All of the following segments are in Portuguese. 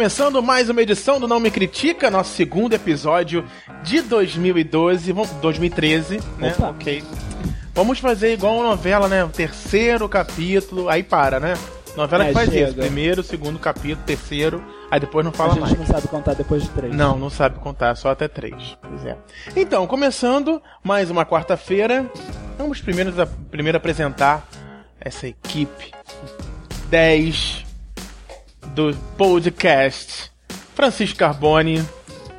começando mais uma edição do Não Me Critica, nosso segundo episódio de 2012, vamos- 2013, né? Opa. Ok. Vamos fazer igual uma novela, né? O terceiro capítulo, aí para, né? Novela É, que faz chega. isso. Primeiro, segundo capítulo, terceiro, aí depois não A fala gente mais. não sabe contar depois de três. Não, não sabe contar, só até três. Pois é. Então, começando mais uma quarta-feira, vamos primeiro, primeiro apresentar essa equipe 10 do podcast. Francisco Carbone,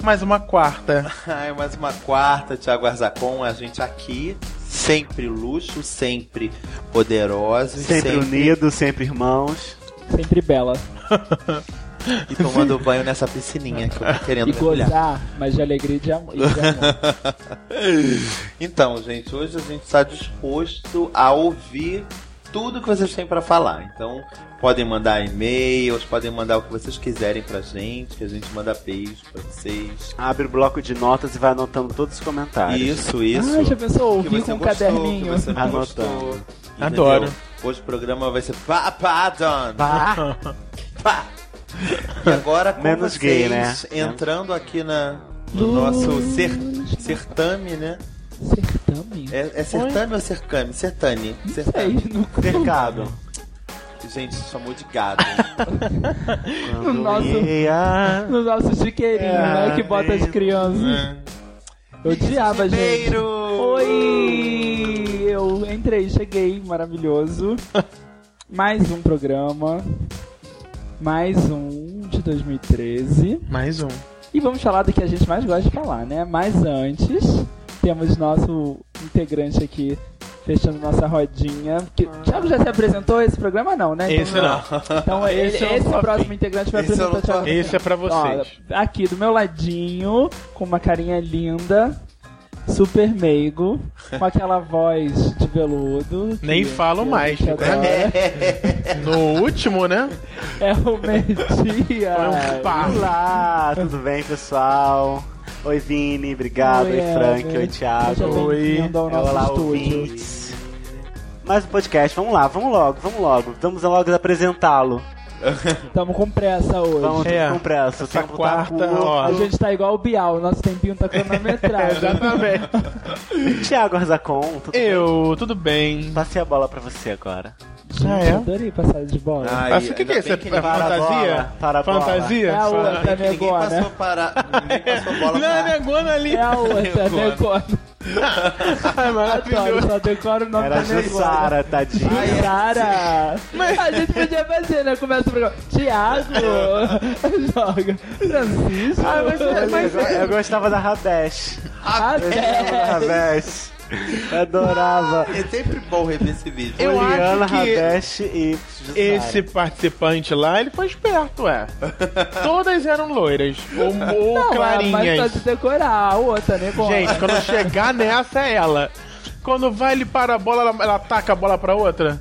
mais uma quarta. Ai, mais uma quarta, Thiago Arzacon, a gente aqui, sempre luxo, sempre poderosos, Sempre unidos, sempre irmãos. Sempre bela. e tomando banho nessa piscininha que eu tô querendo E mergulhar. gozar, mas de alegria e de amor. e de amor. Então, gente, hoje a gente está disposto a ouvir tudo que vocês têm pra falar. Então, podem mandar e-mails, podem mandar o que vocês quiserem pra gente, que a gente manda beijo pra vocês. Abre o bloco de notas e vai anotando todos os comentários. Isso, isso. Ah, já pensou que ouvir você com um gostou, caderninho? que você não Anotando. Adoro. Hoje o programa vai ser papadão. Pá. Pá. E agora com Menos vocês, gay, né? entrando aqui na, no nosso cer, certame, né? Certame? É, é certame ou cercame? Certane. Sei, Certame. no Cercado. Gente, chamou de gado. No nosso- ia- No nosso chiqueirinho, É, né? Que bota as crianças. É. Eu odiava, gente. Oi! Eu entrei, cheguei, maravilhoso. Mais um programa. Mais um de 2013. Mais um. E vamos falar do que a gente mais gosta de falar, né? Mas antes, temos nosso integrante aqui fechando nossa rodinha. Que, Thiago já se apresentou esse programa? Não, né? Então, Esse não. Então ele- Esse esse, é próximo integrante vai Esse apresentar o Thiago. Esse é pra vocês. Ó, aqui do meu ladinho, com uma carinha linda, super meigo, com aquela voz de veludo. Nem falo mais, tipo, adora. No último, né? É o. Foi um. Olá, tudo bem, pessoal? Oi, Vini, obrigado. Oi, Oi, Frank, oi, Thiago. Oi. Olá, ouvintes. Mais um podcast, vamos lá, vamos logo, vamos logo. Vamos logo apresentá-lo. Tamo com pressa hoje. Vamos É, com pressa. O essa tempo quarta, tá ó. A gente tá igual o Bial, nosso tempinho tá cronometrado. Exatamente. Thiago Arzacon, tudo bem? Eu, tudo bem. Passei a bola pra você agora. Ah, é? adorei passar de bola. Ai, Mas o que, que é isso? É fantasia? para fantasia? É a outra. Que ninguém negona. passou para. Ninguém passou bola Não, é negona ali. É a outra, Negona. decora. Ai, Adoro, maravilhoso. só decora o nome Era da negona. Jussara, tadinha. Sara! A gente podia fazer, né? Começa o programa. Tiago! Joga. Francisco! Ah, mas é- mas eu, eu gostava da Rabesh. Até. Rabesh. Adorava. É sempre bom rever esse vídeo. Eu Juliana, acho que Rabesh e. Esse participante lá, ele foi esperto, é. Todas eram loiras. Ou, ou Não, mas clarinhas. de decorar a outra, né? Com- Gente, quando chegar nessa é ela. Quando vai ele para a bola, ela, ela taca a bola pra outra.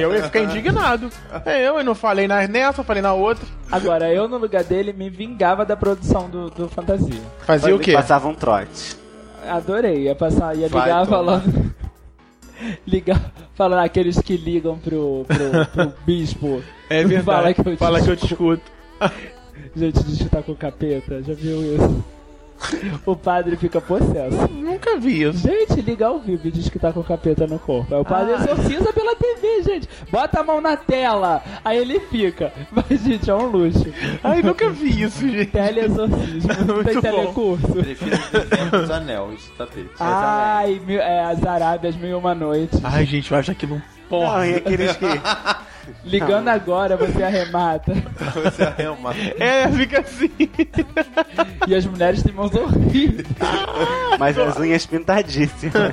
Eu, ia ficar indignado. Eu, eu não falei na- nessa, falei na outra. Agora, eu no lugar dele me vingava da produção do, do Fantasia. Fazia o quê? Passava um trote. Adorei, ia passar, ia Vai ligar tomar. falando. ligar, falando aqueles que ligam pro, pro, pro bispo. É verdade. Fala que eu te Fala que eu te escuto. Gente, que tá com capeta, já viu isso? O padre fica possesso. Nunca vi isso. Gente, liga ao vivo e diz que tá com capeta no corpo. Aí o padre Ah. exorciza pela TV, gente. Bota a mão na tela. Aí ele fica. Mas, gente, é um luxo. Ai, nunca vi isso, gente. Teleexorcismo. Muito Tem bom. telecurso. Prefiro os anéis, tapete. Ai, mil, é, as Arábias Mil e Uma Noite. Ai, gente, eu acho aquilo um Não, porra. e aqueles que. Ligando agora, você arremata. Você arrema. É, fica assim. E as mulheres têm mãos horríveis. Mas as unhas pintadíssimas.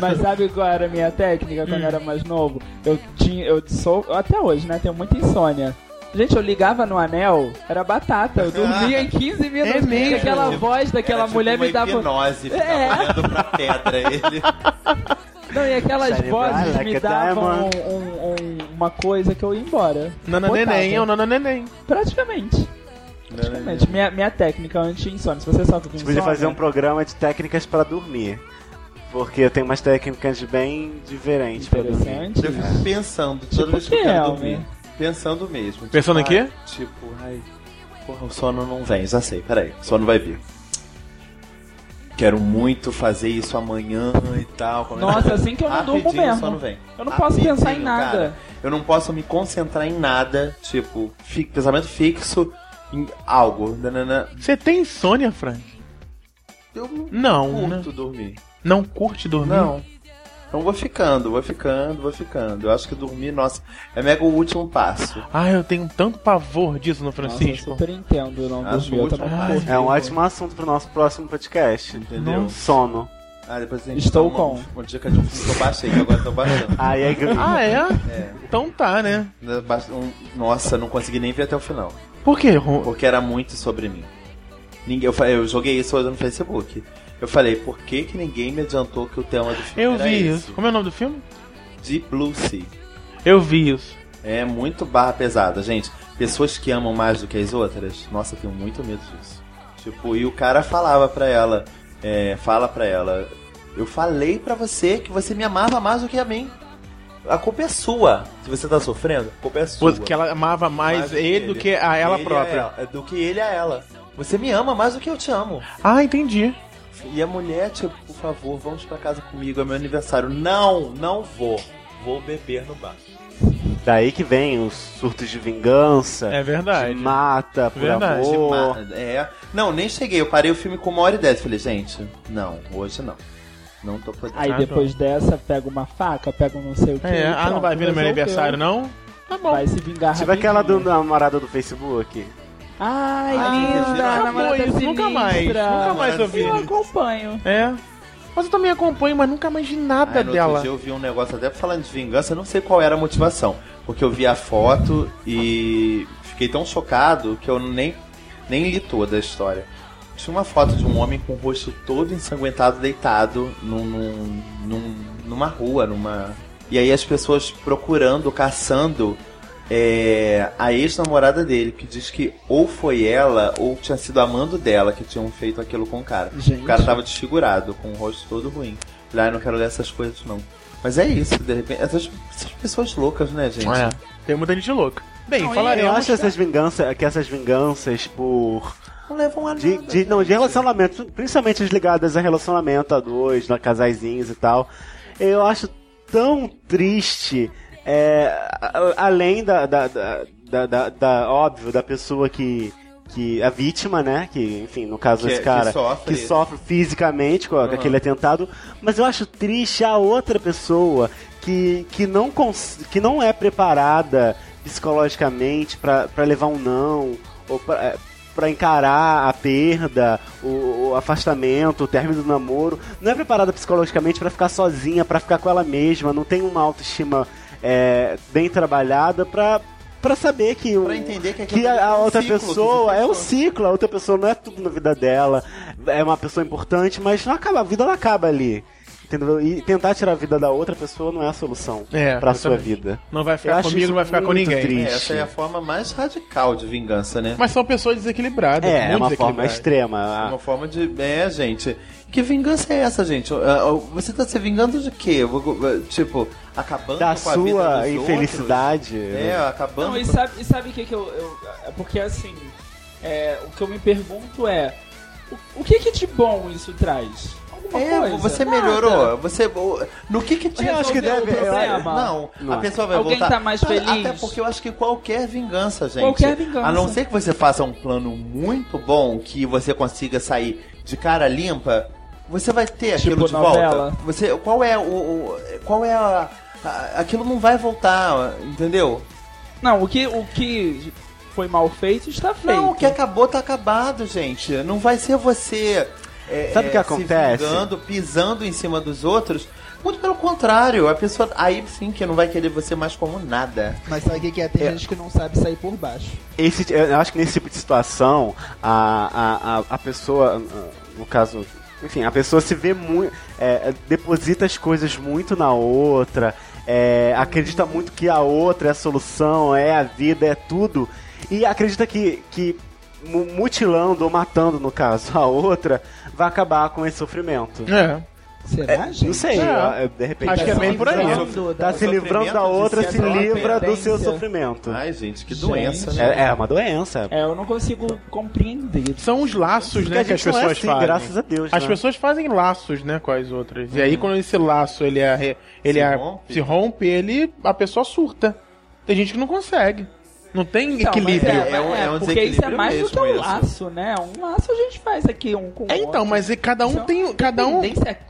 Mas sabe qual era a minha técnica quando eu era mais novo? Eu tinha. Eu sou. Até hoje, né? Tenho muita insônia. Gente, eu ligava no anel, era batata. Eu dormia em 15 minutos. É mesmo? Aquela voz daquela Era tipo mulher uma me dava. hipnose, ficava É. olhando pra pedra ele. Não, e aquelas vozes like me davam um- um- uma coisa que eu ia embora. Nana Botava. neném, é o nana neném. Praticamente. Praticamente. Minha, minha técnica anti-insônia. Se você sofre com A gente insônia... podia fazer um programa de técnicas pra dormir. Porque eu tenho umas técnicas bem diferentes pra dormir. Interessante. Eu fico pensando toda Tipo vez que eu que, quero dormir. Pensando mesmo. Pensando em tipo, quê? ai, Tipo, ai, Porra, o sono não vem, já sei, peraí, o sono vai vir. Quero muito fazer isso amanhã e tal. Como é Nossa, assim que eu não durmo mesmo. sono vem. Eu não posso pensar em nada. cara. Eu não posso me concentrar em nada, tipo, fi- pensamento fixo em algo. Nanana. Você tem insônia, Frank? Eu não Não, né? curto dormir. Não curte dormir? Não. Então vou ficando, vou ficando, vou ficando. Eu acho que dormir, nossa, é mega o último passo. Ah, eu tenho tanto pavor disso no Nossa, eu Francisco. super entendo não Acho dormir. Bom. curto. É um ótimo assunto pro nosso próximo podcast. Entendeu? Sono. Ah, depois a gente Estou com. uma, uma dica de um filme que eu baixei, que agora eu tô baixando. Aí é Ah, é? É. Então tá, né? Nossa, não consegui nem ver até o final. Por quê? Porque era muito sobre mim. Ninguém, eu, fa- eu joguei isso hoje no Facebook. Eu falei, por que, que ninguém me adiantou que o tema do filme Eu era vi esse? isso. Como é o nome do filme? Deep Blue Sea. Eu vi isso. É muito barra pesada, gente. Pessoas que amam mais do que as outras, nossa, eu tenho muito medo disso. Tipo, e o cara falava pra ela, é, fala pra ela, eu falei pra você que você me amava mais do que a mim. A culpa é sua. Se você tá sofrendo, a culpa é sua. Porque ela amava mais, ele do que a ela Ele própria. a ela, do que ele a ela. Você me ama mais do que eu te amo. Ah, entendi. E a mulher, tipo, por favor, vamos pra casa comigo, é meu aniversário. Não, não vou. Vou beber no bar. Daí que vem os surtos de vingança. É verdade. de mata por Verdade, De amor. ma- É. Não, nem cheguei. Eu parei o filme com uma hora e dez. Falei, gente, não, hoje não. Não tô podendo. Aí Ah, depois dessa, pega uma faca, pega um não sei o que. É, ah, não vai vir no meu aniversário, não? Tá bom. Vai se vingar Tipo aquela do namorada do Facebook. Ai, Ah, linda, viram? namorada Acabou isso, nunca mais, nunca mais ouvi Eu acompanho. É. Mas eu também acompanho, mas nunca mais vi nada no dela. outro dia eu vi um negócio até falando de vingança, eu não sei qual era a motivação. Porque eu vi a foto e fiquei tão chocado que eu nem, nem li toda a história. Tinha uma foto de um homem com o rosto todo ensanguentado, deitado num, num- num- numa rua, numa. E aí as pessoas procurando, caçando é, a ex-namorada dele, que diz que ou foi ela ou tinha sido amando dela que tinham feito aquilo com o cara. Gente. O cara tava desfigurado, com o rosto todo ruim. Falei, ah, não quero ler essas coisas não. Mas é isso, de repente. Essas, essas pessoas loucas, né, gente? É. Tem muita gente louca. Bem, Não, falaremos. Eu acho essas vinganças, que essas vinganças por. Não levam a nada. De, de, não, de relacionamentos, principalmente as ligadas a relacionamento a dois, a casaizinhos e tal. Eu acho tão triste, é, além da, da, da, da, da- óbvio, da pessoa que, que, a vítima, né, que, enfim, no caso Que- desse que cara, sofre. que sofre fisicamente com, Uhum. aquele atentado, mas eu acho triste a outra pessoa que, que, não, que não é preparada psicologicamente pra pra levar um não, ou pra, é, pra encarar a perda, o, o afastamento, o término do namoro, não é preparada psicologicamente pra ficar sozinha, pra ficar com ela mesma, não tem uma autoestima é, bem trabalhada pra, pra saber que, o, Pra entender que, que a, a é um outra ciclo, pessoa é um ciclo, a outra pessoa não é tudo na vida dela, é uma pessoa importante, mas não acaba, a vida não acaba ali. Entendeu? E tentar tirar a vida da outra pessoa não é a solução É, pra sua vida. Não vai Eu ficar acho comigo, não vai ficar com ninguém. triste. É, essa é a forma mais radical de vingança, né? Mas são pessoas desequilibradas. É, é uma forma extrema. Uma forma de. É, gente. Que vingança é essa, gente? Você tá se vingando de quê? Tipo, acabando Da com a vida sua dos infelicidade. outros? É, acabando Não, e sabe, e sabe o que, que eu, eu- É porque assim. é, o que eu me pergunto é. O, o que, que de bom isso traz? Alguma É, coisa? você Nada. melhorou. Você, no que que te Eu acho que deve- o eu- problema? Não, Não. a pessoa vai Alguém voltar. tá mais feliz? Até porque eu acho que qualquer vingança, gente. Qualquer vingança. A não ser que você faça um plano muito bom, que você consiga sair de cara limpa, você vai ter Tipo aquilo de novela. volta. Você, qual é o, o- qual é a- aquilo não vai voltar, entendeu? Não, o que, o que foi mal feito está feito. Não, o que acabou tá acabado, gente. Não vai ser você é, Sabe o que é, acontece? se vingando, pisando em cima dos outros. Muito pelo contrário, a pessoa aí sim que não vai querer você mais como nada. Mas sabe o que, que é? Tem É. gente que não sabe sair por baixo. Esse, eu acho que nesse tipo de situação, a, a, a, a pessoa, no caso, enfim, a pessoa se vê muito. deposita as coisas muito na outra, é, acredita muito que a outra é a solução, é a vida, é tudo, e acredita que, que mu- mutilando ou matando, no caso, a outra, vai acabar com esse sofrimento. É. Será, gente? Não sei, É. de repente. Acho que é tá bem por aí. Tá da- se livrando da outra, se de livra do seu sofrimento. Ai, gente, que Gente. doença, né? É, é uma doença. É, eu não consigo compreender. São os laços, Porque né, que as não é pessoas assim, fazem. graças a Deus. As né? pessoas fazem laços, né, com as outras. E aí, quando esse laço ele é, ele Se é- rompe? se rompe, ele a pessoa surta. Tem gente que não consegue. Não tem Então, equilíbrio. mas É, é um- é um porque isso é mais do que um mesmo, isso. laço, né? Um laço a gente faz aqui um com o É, outro. então, mas e cada um Isso é tem. Cada um,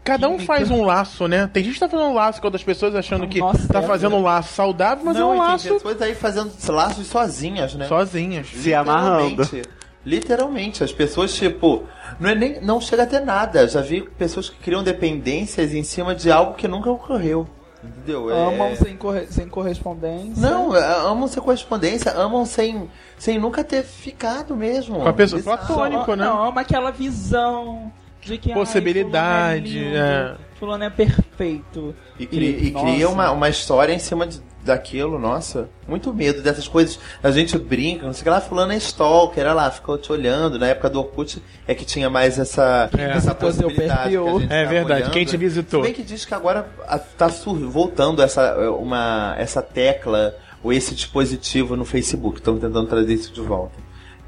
cada um faz um laço, né? Tem gente que tá fazendo um laço com outras pessoas achando que Nossa, tá é, fazendo um laço saudável, mas não, é um tem laço pessoas aí fazendo laços sozinhas, né? sozinhas. Se amarrando. Literalmente. Literalmente, as pessoas, tipo, não, é nem, não chega a ter nada. Já vi pessoas que criam dependências em cima de algo que nunca ocorreu. Entendeu? É- Amam sem, corre- sem correspondência. Não, é, amam sem correspondência, amam sem, sem nunca ter ficado mesmo. Com a pessoa platônica. Platônico, né? Não, ama aquela visão de que ai, Possibilidade, fulano é, é. lindo, fulano é perfeito. E, cri- e cria uma, uma história em cima de- daquilo, nossa. Muito medo dessas coisas. A gente brinca, não sei o que lá, fulano é stalker, olha lá, ficou te olhando. Na época do Orkut é que tinha mais essa, É. essa possibilidade. perfil. que a gente É verdade, olhando. quem te visitou? Se bem que diz que agora a- tá voltando essa, uma, essa tecla ou esse dispositivo no Facebook. Estão tentando trazer isso de volta.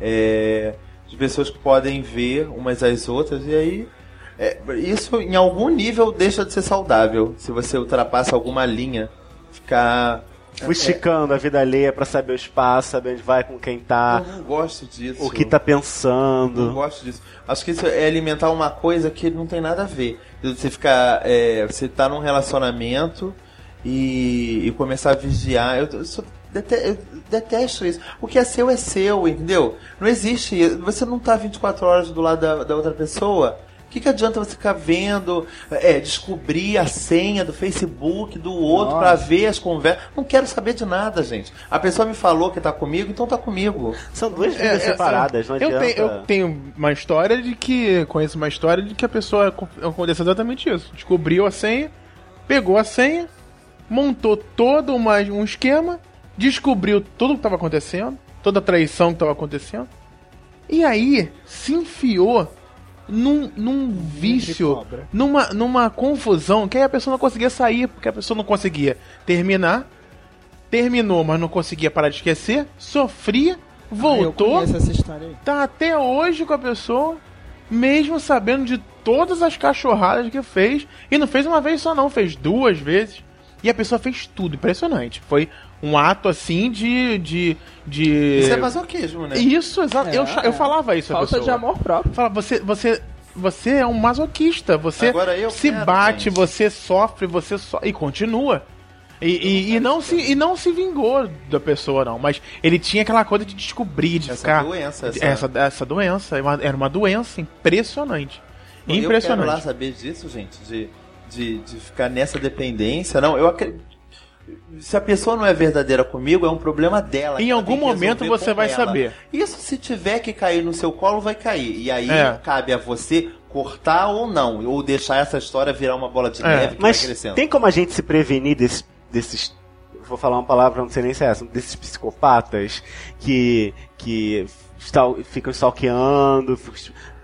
É, de pessoas que podem ver umas às outras e aí é, isso em algum nível deixa de ser saudável. Se você ultrapassa alguma linha, ficar. Fusticando a vida alheia pra saber o espaço, saber onde vai, com quem tá, Eu não gosto disso. o que tá Não pensando. gosto disso. Acho que isso é alimentar uma coisa que não tem nada a ver. Você ficar. é, você tá num relacionamento e, e começar a vigiar. Eu, eu sou- dete- eu detesto isso. O que é seu é seu, entendeu? Não existe. Você não tá 24 horas do lado da, da outra pessoa. O que, que adianta você ficar vendo, é, descobrir a senha do Facebook do outro pra ver as conversas? Não quero saber de nada, gente. A pessoa me falou que tá comigo, então tá comigo. São duas É, vidas é, separadas, não eu adianta. tenho, eu tenho uma história de que. Conheço uma história de que a pessoa co- aconteceu exatamente isso. Descobriu a senha, pegou a senha, montou todo uma, um esquema, descobriu tudo o que estava acontecendo, toda a traição que estava acontecendo, e aí se enfiou num, num vício, numa, numa confusão que aí a pessoa não conseguia sair, porque a pessoa não conseguia terminar. Terminou, mas não conseguia parar de esquecer. Sofria, Eu voltou conheço essa história aí. tá até hoje com a pessoa, mesmo sabendo de todas as cachorradas que fez. E não fez uma vez só, não, fez duas vezes. E a pessoa fez tudo, impressionante. Foi um ato assim de. de, de... Isso é masoquismo, né? Isso, exato. É, eu, eu é. falava isso Falta pessoa. de amor próprio. Fala, você, você, você é um masoquista. Você Agora eu se quero, bate, gente. você sofre, você so... e continua. E, e, e não se, e não se vingou da pessoa, não. Mas ele tinha aquela coisa de descobrir, de Essa ficar. doença, essa- essa, essa doença. Era uma- Era uma doença impressionante. Eu quero lá impressionante. saber disso, gente, de, de, de ficar nessa dependência. Não, eu acredito. Se a pessoa não é verdadeira comigo, é um problema dela. Em algum momento você vai ela. saber. Isso se tiver que cair no seu colo, vai cair. E aí É. cabe a você cortar ou não. Ou deixar essa história virar uma bola de É. neve que Mas vai crescendo. tem como a gente se prevenir desse- desses. Vou falar uma palavra, não sei nem se é essa, desses psicopatas que, que ficam stalkeando,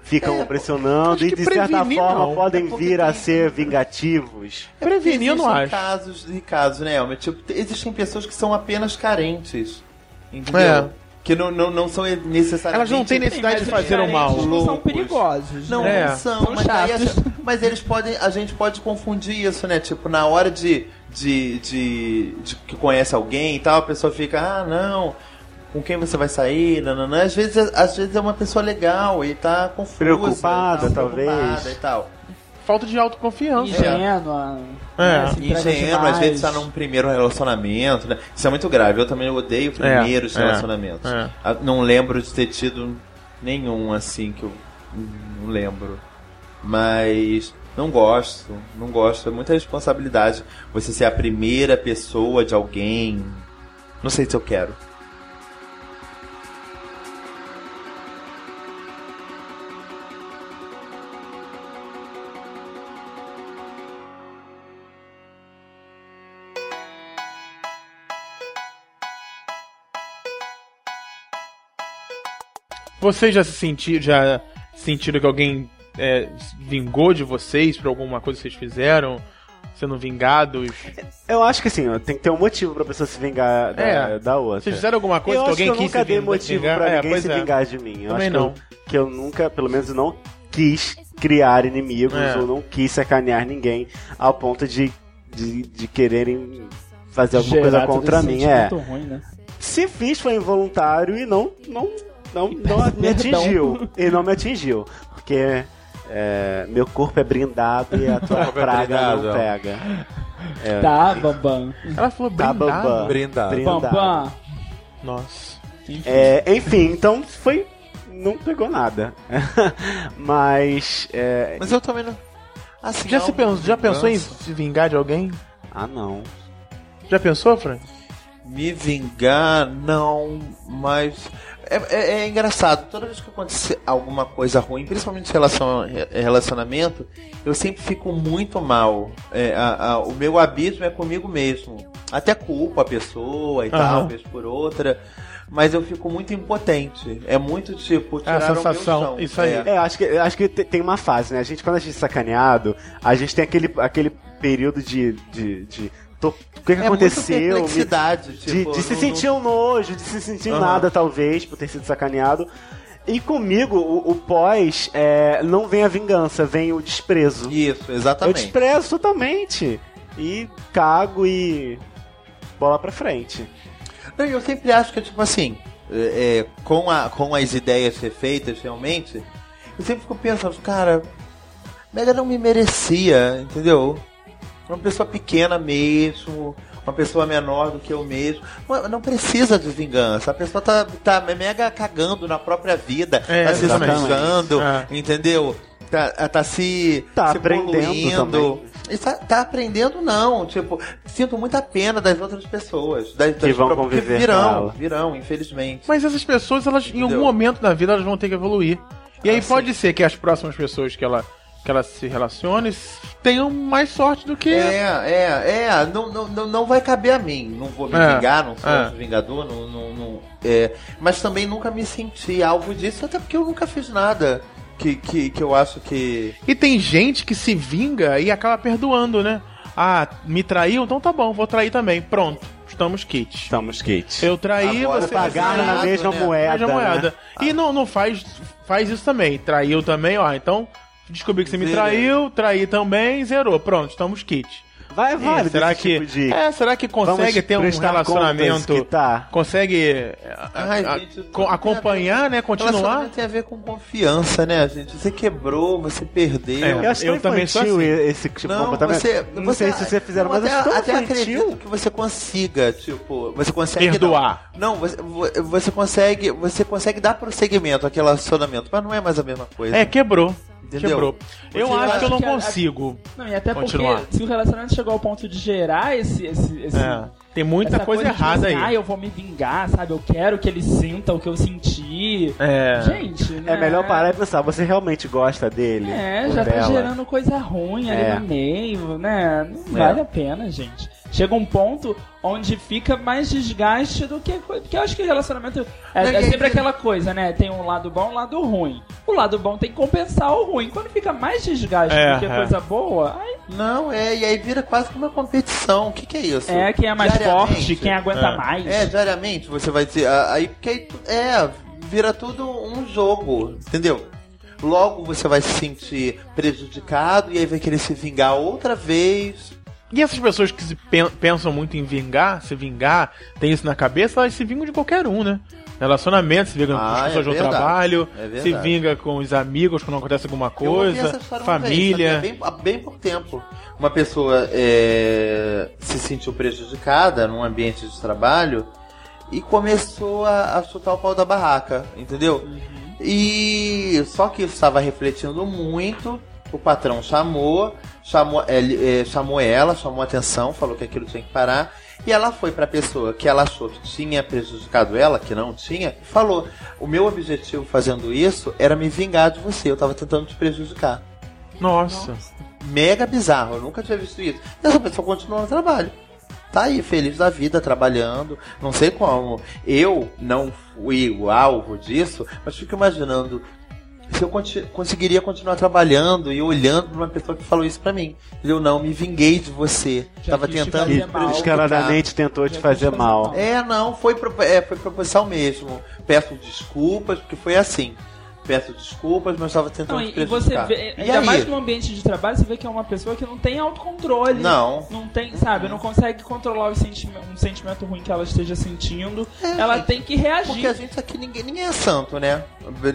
ficam É, pressionando e de certa forma não. podem É vir a ser vingativos. É Prevenir, eu não acho. casos e casos, né, Elmer? Tipo, existem pessoas que são apenas carentes. Entendeu? É. Que não, não, não são necessariamente. Elas não têm necessidade de fazer o mal. Não são perigosos. Não, né? É. não são, São mas, aí a mas eles podem, a gente pode confundir isso, né? Tipo, na hora de, de, de, de que conhece alguém e tal, a pessoa fica, ah, não, com quem você vai sair, nananã. Às vezes, às vezes é uma pessoa legal e tá confusa. Preocupada, tá talvez. preocupada e tal. Falta de autoconfiança. Ingênua. É. né, entrega Ingênuo, às vezes tá num primeiro relacionamento, né? Isso é muito grave. Eu também odeio primeiros é, relacionamentos. é. Ah, Não lembro de ter tido nenhum assim que eu não lembro. Mas não gosto, não gosto. É muita responsabilidade você ser a primeira pessoa de alguém. Não sei se eu quero. Vocês já se sentiram, já sentiram que alguém é, vingou de vocês por alguma coisa que vocês fizeram? Sendo vingados? Eu acho que assim, tem que ter um motivo pra pessoa se vingar da, É. da outra. Vocês fizeram alguma coisa eu que alguém que eu quis nunca se dei ving- motivo vingar? pra É, ninguém se é. vingar de mim. Eu Também acho que não. eu, que eu nunca, pelo menos, não quis criar inimigos É. ou não quis sacanear ninguém ao ponto de, de, de quererem fazer alguma Gerar coisa contra mim. É. ruim, né? Se fiz foi involuntário e não, não, não, não me atingiu. E não me atingiu. Porque é, meu corpo é brindado e a tua é praga brindado, não pega. É, Tá, Bambam. Ela falou Tá, brindado. Bambam. Brindado. Brindado. Bambam. Nossa. É, enfim, então foi. Não pegou nada. Mas. é, Mas eu também não. Assim, Já, há se pensou, já pensou em se vingar de alguém? ah, não. Já pensou, Frank? Me vingar, não, mas. É, é- é engraçado, toda vez que acontecer alguma coisa ruim, principalmente em relação a re- relacionamento, eu sempre fico muito mal. É, a- a- o meu abismo é comigo mesmo. Até culpo a pessoa e Aham. tal, vez por outra. Mas eu fico muito impotente. É muito tipo, É tirar a sensação, o meu chão. isso aí. É. É, acho que, acho que te- tem uma fase, né? A gente, quando a gente é sacaneado, a gente tem aquele, aquele período de. de, de tô- o que, que É aconteceu? Me- perplexidade, de, tipo, de se não- sentir um nojo, de se sentir nada, talvez, por ter sido sacaneado. E comigo, o, o pós, é, não vem a vingança, vem o desprezo. Isso, Eu exatamente. desprezo totalmente. E cago e. bola pra frente. Não, eu sempre acho que, tipo assim, é, é, com, a, com as ideias ser feitas realmente, eu sempre fico pensando, cara, Mega não me merecia, entendeu? Uma pessoa pequena mesmo, uma pessoa menor do que eu mesmo. Não, precisa de vingança. A pessoa tá, tá mega cagando na própria vida, É, tá se esforçando, É. entendeu? Tá, tá se, Tá se aprendendo. E tá, tá aprendendo não, tipo, sinto muita pena das outras pessoas, das, Que das vão pro- conviver virão, ela. virão, infelizmente. Mas essas pessoas, elas, em algum Entendeu? momento da vida, elas vão ter que evoluir. E aí Ah, pode ser que as próximas pessoas que ela, que ela se relacione tenham mais sorte do que. É, é, é, não, não, não, não vai caber a mim. Não vou me É, vingar, não sou é. um vingador, não, não, não- é, mas também nunca me senti alvo disso, até porque eu nunca fiz nada que, que, que eu acho que. E tem gente que se vinga e acaba perdoando, né? Ah, me traiu? Então tá bom, vou trair também. Pronto, estamos kits. Estamos, Kate. Eu traí, Agora você Pagar na Exato, mesma né? moeda. Veja a moeda. né? E não, não faz, faz isso também. Traiu também, ó. Então, descobri que você me Zerei. traiu, traí também, zerou. Pronto, estamos kits. Vai, É, vale. será desse que tipo de... é, será que consegue Vamos ter um relacionamento tá. consegue é, Ai, a- gente, acompanhar, né, continuar? Tem a ver com confiança, né, gente? Você quebrou, você perdeu. É. Eu acho Eu também sou assim. esse tipo de Não, comportamento. você, não você, sei se vocês fizeram, mas até, até acredito que você consiga, tipo, você consegue Perdoar. Não, não você, vo- você consegue, você consegue dar prosseguimento àquele relacionamento, mas não é mais a mesma coisa. É, quebrou. Entendeu? Quebrou. Eu Você acho que eu não que a- consigo. Não, e até Continuar. porque se o relacionamento chegou ao ponto de gerar esse. esse, esse É, tem muita essa coisa, de, errada assim, aí. Ah, eu vou me vingar, sabe? Eu quero que ele sinta o que eu senti. É. Gente, né? É melhor parar e pensar, você realmente gosta dele? É, já tá dela? gerando coisa ruim ali É. no meio, né? Não É. vale a pena, gente. Chega um ponto onde fica mais desgaste do que. Porque eu acho que relacionamento. É, é aí sempre aquela coisa, né? Tem um lado bom e um lado ruim. O lado bom tem que compensar o ruim. Quando fica mais desgaste É, do que é. coisa boa, aí Não, é, e aí vira quase que uma competição. O que, que é isso? é quem é mais forte, quem aguenta É. mais. É, diariamente você vai dizer. ah, Aí, porque aí é, vira tudo um jogo, entendeu? Logo você vai se sentir prejudicado e aí vai querer se vingar outra vez. E essas pessoas que se pen- pensam muito em vingar, se vingar, tem isso na cabeça, elas se vingam de qualquer um, né? Relacionamento, se vingam com Ah, as pessoas é trabalho, É se vinga com os amigos quando acontece alguma coisa, uma vez, família. sabia? bem, há bem pouco tempo. Uma pessoa é, se sentiu prejudicada num ambiente de trabalho e começou a, a chutar o pau da barraca, entendeu? E só que isso estava refletindo muito. O patrão chamou, chamou, eh, chamou ela, chamou a atenção, falou que aquilo tinha que parar. E ela foi para a pessoa que ela achou que tinha prejudicado ela, que não tinha, e falou: O meu objetivo fazendo isso era me vingar de você, eu estava tentando te prejudicar. Nossa. Mega bizarro, eu nunca tinha visto isso. E essa pessoa continuou no trabalho. Tá aí, feliz da vida, trabalhando. Não sei como. Eu não fui o alvo disso, mas fico imaginando se eu conti- conseguiria continuar trabalhando e olhando pra uma pessoa que falou isso pra mim. Eu não me vinguei de você. Já Tava te tentando fazer me mal. Descaradamente tentou te fazer fazer mal. mal. É, não, foi, pro- é, foi proposital mesmo. Peço desculpas, porque foi assim. Peço desculpas, mas estava tentando Não, te e, você vê, E ainda aí? mais no ambiente de trabalho, você vê que é uma pessoa que não tem autocontrole. Não. Não tem, sabe, não consegue controlar o sentime- um sentimento ruim que ela esteja sentindo. É, ela gente, tem que reagir. Porque a gente aqui, ninguém, ninguém é santo, né?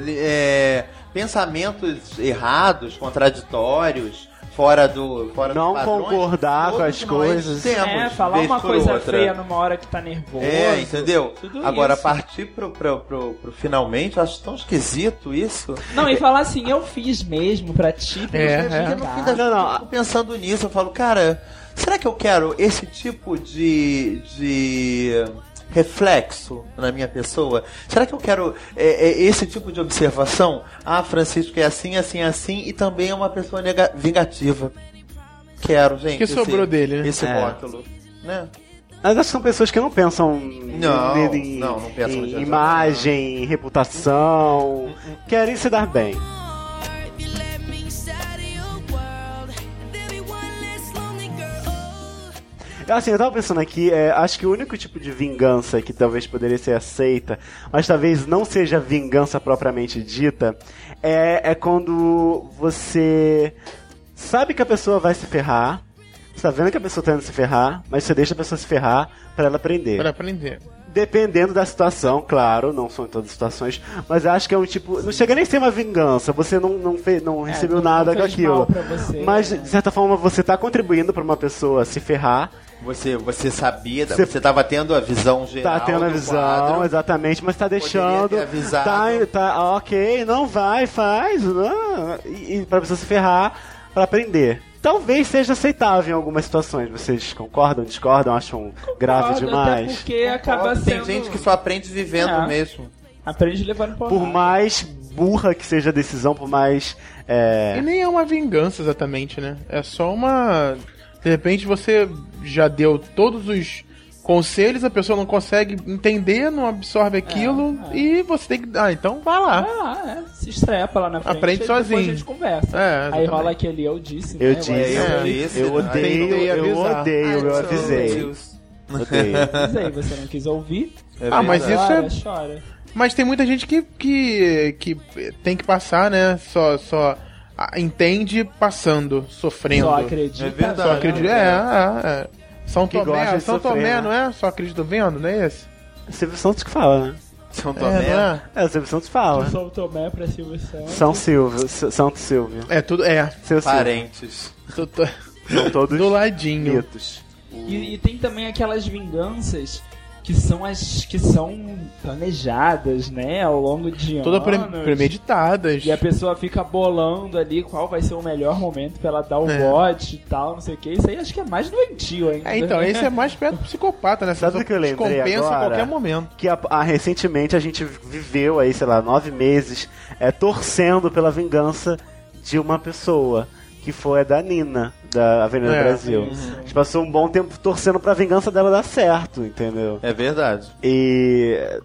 É, pensamentos errados, contraditórios, fora do. Fora Não dos padrões, concordar com as coisas. Temos, É, falar uma coisa outra. feia numa hora que tá nervoso. É, entendeu? Tudo Agora, isso. partir pro, pro, pro, pro finalmente, eu acho tão esquisito isso. Não, e falar assim, eu fiz mesmo pra ti. pra É, é. Porque no fim das Não, não, eu fico pensando nisso, eu falo, cara, será que eu quero esse tipo de, de reflexo na minha pessoa? Será que eu quero é, é, esse tipo de observação? Ah, Francisco é assim, assim, assim, e também é uma pessoa nega- vingativa. Quero, gente. que sobrou esse, dele, né? Esse É. rótulo. Né? Mas acho que são pessoas que não pensam Não, em, não, não pensam em imagem, em reputação. Querem se dar bem. Assim, eu tava pensando aqui, é, acho que o único tipo de vingança que talvez poderia ser aceita, mas talvez não seja vingança propriamente dita, é, é quando você sabe que a pessoa vai se ferrar, você tá vendo que a pessoa tá indo se ferrar, mas você deixa a pessoa se ferrar pra ela aprender. Pra aprender. Dependendo da situação, claro, não são em todas as situações, mas acho que é um tipo. Não chega nem a ser uma vingança, você não, não, fez, não recebeu É, não- nada com aquilo. você, mas, né? de certa forma, você tá contribuindo pra uma pessoa se ferrar, Você, você sabia, Você- você estava tendo a visão geral. tá tendo a visão, quadro. exatamente, mas tá deixando. Tá, tá, ok, não vai, faz, não, e, e pra pessoa se ferrar pra aprender. Talvez seja aceitável em algumas situações. Vocês concordam, discordam, acham grave Concordo, Até demais? porque acaba Tem sendo... gente que só aprende vivendo É. mesmo. Aprende levando porrada. Por mais burra que seja a decisão, por mais. é, E nem é uma vingança exatamente, né? É só uma. De repente você já deu todos os conselhos, a pessoa não consegue entender, não absorve aquilo é. e você tem que. Ah, então vai lá. Ah, é. Se estrepa lá na frente. Aprende e depois sozinho. a gente conversa. É, Aí rola aquele eu disse, Eu né? disse, É, eu É. disse, eu odeio, eu avisar. odeio, eu avisei. Odeio. Você não quis ouvir. É Ah, mas isso é- chora. Mas tem muita gente que, que, que tem que passar, né? Só, só entende passando, sofrendo. Só acredita. É verdade. Só acredita. É, é, é. São Que Tomé, São sofrer, Tomé, né? não é? Só acredito vendo, não é esse? Silvio Santos que fala, né? São É, Tomé. não é? É, o Silvio Santos fala. São Tomé pra Silvio Santos. São Silvio, Santo Silvio. É tudo. É. Seu Silvio. Parentes. Tô- São todos do ladinho. mitos. E, e tem também aquelas vinganças que são as que são planejadas, né, ao longo de Toda anos. premeditadas. E a pessoa fica bolando ali qual vai ser o melhor momento pra ela dar o É. bote e tal, não sei o que. Isso aí acho que é mais doentio ainda. É, então, esse é mais perto do psicopata, né? Sabe o que eu lembrei Compensa agora? qualquer momento. Que a- a- recentemente a gente viveu aí, sei lá, nove meses é, torcendo pela vingança de uma pessoa. Que foi a da Nina, da Avenida É, Brasil. isso. A gente passou um bom tempo torcendo pra vingança dela dar certo, entendeu? É verdade. E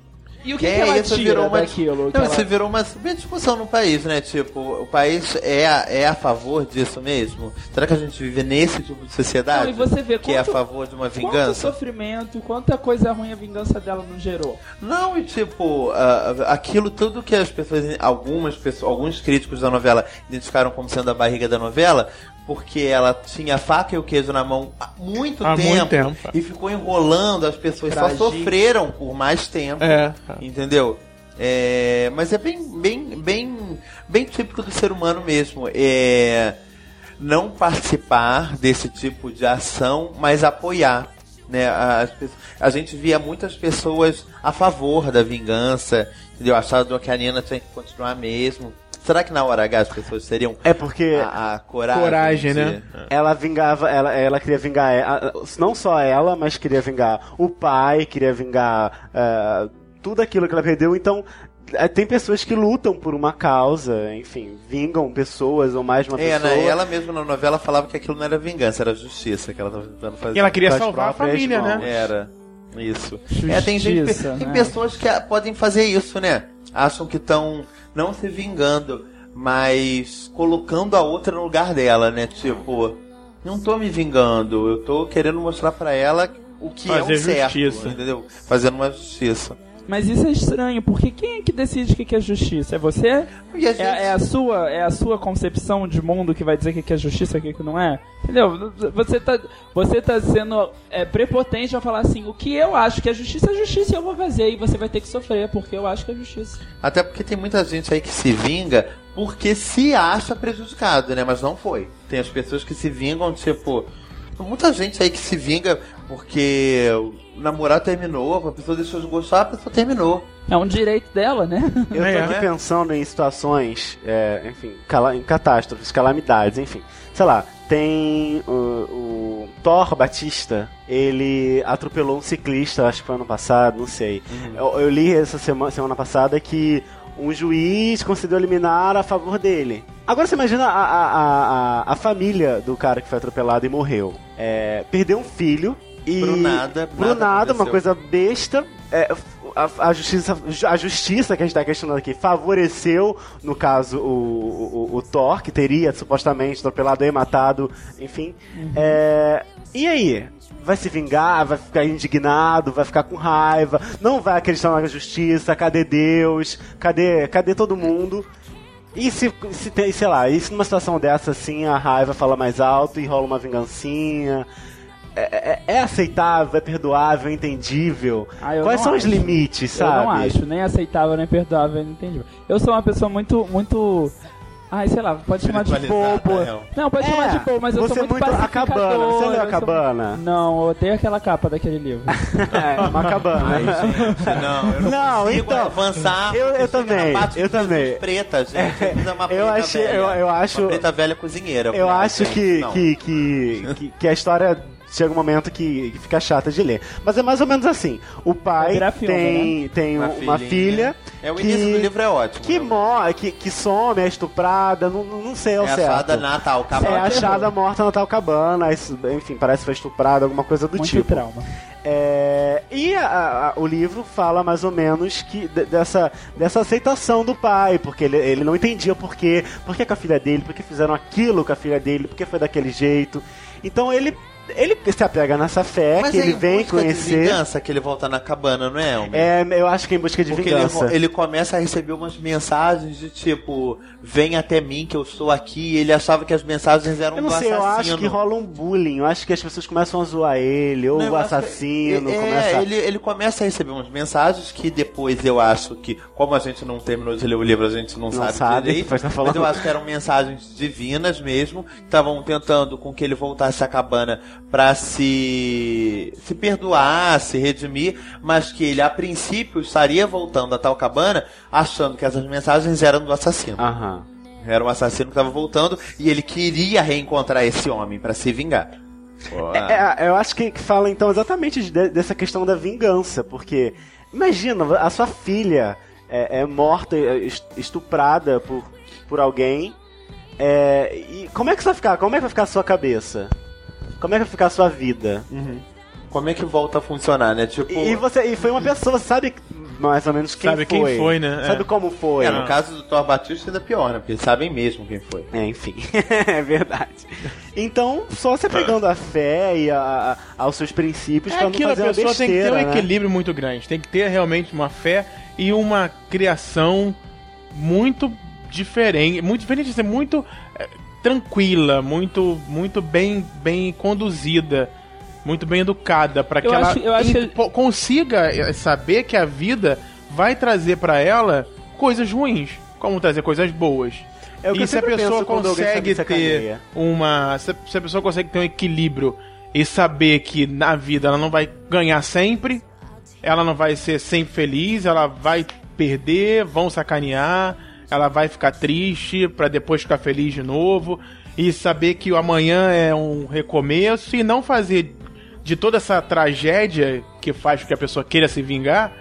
E o que, É, que ela isso tira virou uma- daquilo? Que Não, ela- isso virou uma, uma discussão no país, né? Tipo, o país é a, é a favor disso mesmo? Será que a gente vive nesse tipo de sociedade? Não, e você vê que é a quanto- favor de uma Quanto vingança? sofrimento, quanta coisa ruim a vingança dela não gerou. Não, e tipo, ah, aquilo tudo que as pessoas, algumas pessoas, alguns críticos da novela identificaram como sendo a barriga da novela, porque ela tinha a faca e o queijo na mão há muito, Há tempo, muito tempo. e ficou enrolando, as pessoas só Tragédia. sofreram por mais tempo. É. Entendeu? É, mas é bem, bem, bem, bem típico do ser humano mesmo. É não participar desse tipo de ação, mas apoiar. Né? As pessoas- a gente via muitas pessoas a favor da vingança, entendeu? Achavam que a Nina tinha que continuar mesmo. Será que na hora H as pessoas teriam é porque a, a coragem? Coragem, de- né? ela vingava, ela, ela queria vingar a- não só ela, mas queria vingar o pai, queria vingar é, tudo aquilo que ela perdeu. Então, é, tem pessoas que lutam por uma causa, enfim, vingam pessoas ou mais de uma É, pessoa. né? Ela mesma na novela falava que aquilo não era vingança, era justiça que ela estava tentando fazer. E ela queria salvar a família, mãos. né? Era. Isso. é, tem gente, Justiça, tem né? pessoas que podem fazer isso, né? Acham que estão não se vingando, mas colocando a outra no lugar dela, né? Tipo, não tô me vingando, eu tô querendo mostrar pra ela o que é Fazer o certo, justiça. entendeu? Fazendo uma justiça. Mas isso é estranho, porque quem é que decide o que é justiça? É você? E às É, é a sua, é a sua concepção de mundo que vai dizer o que é justiça e o que que não é? Entendeu? Você tá, você tá sendo é, prepotente ao falar assim, o que eu acho que é justiça é justiça e eu vou fazer, e você vai ter que sofrer, porque eu acho que é justiça. Até porque tem muita gente aí que se vinga porque se acha prejudicado, né? Mas não foi. Tem as pessoas que se vingam, tipo. Muita gente aí que se vinga porque o namorado terminou, a pessoa deixou de gostar, a pessoa terminou. É um direito dela, né? Eu tô É, aqui né? pensando em situações, é, enfim, em catástrofes, calamidades, enfim. Sei lá, tem o, o Thor Batista, ele atropelou um ciclista, acho que foi ano passado, não sei. Eu, eu li essa semana, semana passada que um juiz concedeu liminar a favor dele. Agora você imagina a, a, a, a família do cara que foi atropelado e morreu. É, perdeu um filho e. Pro nada, Pro nada nada, uma coisa besta. É, a, a justiça, a justiça que a gente tá questionando aqui favoreceu, no caso, o, o, o Thor, que teria supostamente atropelado e matado, enfim. É, e aí? Vai se vingar, vai ficar indignado, vai ficar com raiva, não vai acreditar na justiça, cadê Deus? Cadê, cadê todo mundo? E se, se tem, sei lá, e se numa situação dessa assim a raiva fala mais alto e rola uma vingancinha? É, é- é aceitável, é perdoável, é entendível? Ah, eu Quais são os acho. limites, sabe? Eu não acho, nem aceitável, nem perdoável, nem entendível. Eu sou uma pessoa muito, muito... Ai, sei lá, pode chamar de bobo. é. Não, pode É, chamar de bobo, mas eu você sou é muito, muito a cabana. Você leu a eu sou- cabana? Não, eu odeio aquela capa daquele livro. É, uma cabana. Não, eu não, Não, então, avançar. eu- eu também, eu também. Preta, gente. É uma eu preta achei- velha. eu- eu acho- Uma preta velha cozinheira. Eu acho gente, que, que, que, que, que a história chega um momento que, que fica chata de ler. Mas é mais ou menos assim. O pai filme, tem, tem Uma uma, filha É, o que- início do livro é ótimo. que né? morre, que, que some, é estuprada, não, não sei ao É certo. achada Natal, é cabana. achada morta na tal cabana, isso, enfim, parece que foi estuprada, alguma coisa do Muito tipo. trauma. É, e a- a- o livro fala mais ou menos que de- dessa, dessa aceitação do pai, porque ele, ele não entendia por quê, por que com a filha dele, por que fizeram aquilo com a filha dele, por que foi daquele jeito. Então ele, ele se apega nessa fé Mas que é ele em vem busca de conhecer. vingança que ele volta na cabana, não é, Elmer? É, eu acho que é em busca de Porque ele, vingança. ele começa a receber umas mensagens de tipo, vem até mim que eu estou aqui. Ele achava que as mensagens eram Eu não do sei, eu assassino. acho que rola um bullying. Eu acho que as pessoas começam a zoar ele, ou Não, eu o que- assassino. É, começa... ele, ele começa a receber umas mensagens que depois eu acho que, como a gente não terminou de ler o livro, a gente não, Não sabe, sabe, direito. Mas eu acho que eram mensagens divinas mesmo, que estavam tentando com que ele voltasse à cabana pra se, se perdoar, se redimir, mas que ele a princípio estaria voltando a tal cabana achando que essas mensagens eram do assassino. Aham. Era um assassino que estava voltando e ele queria reencontrar esse homem pra se vingar. É, é, eu acho que, fala então exatamente de- dessa questão da vingança, porque imagina, a sua filha é, é morta, é est- estuprada por, por alguém, é, e como é que você vai ficar? Como é que vai ficar a sua cabeça? Como é que vai ficar a sua vida? Como é que volta a funcionar, né? Tipo, E, e você e foi uma pessoa, você sabe mais ou menos quem Sabe foi? quem foi, né? Sabe É. como foi? É, no caso do Thor Batista ainda pior, né? Porque eles sabem mesmo quem foi. É, enfim, é verdade. Então, só se apegando à fé e a- a- aos seus princípios É pra não aquilo, a fazer uma pessoa tem que ter besteira, um né? equilíbrio muito grande. Tem que ter realmente uma fé e uma criação muito diferente. Muito diferente, assim, muito é, tranquila, muito, muito bem, bem conduzida. Muito bem educada para que Eu ela acho- eu acho in- que- consiga é, saber que a vida vai trazer para ela coisas ruins, como trazer coisas boas. É o que eu e se a pessoa consegue ter uma. Se, se a pessoa consegue ter um equilíbrio e saber que na vida ela não vai ganhar sempre, ela não vai ser sempre feliz, ela vai perder, vão sacanear, ela vai ficar triste pra depois ficar feliz de novo e saber que o amanhã é um recomeço e não fazer de toda essa tragédia que faz com que a pessoa queira se vingar,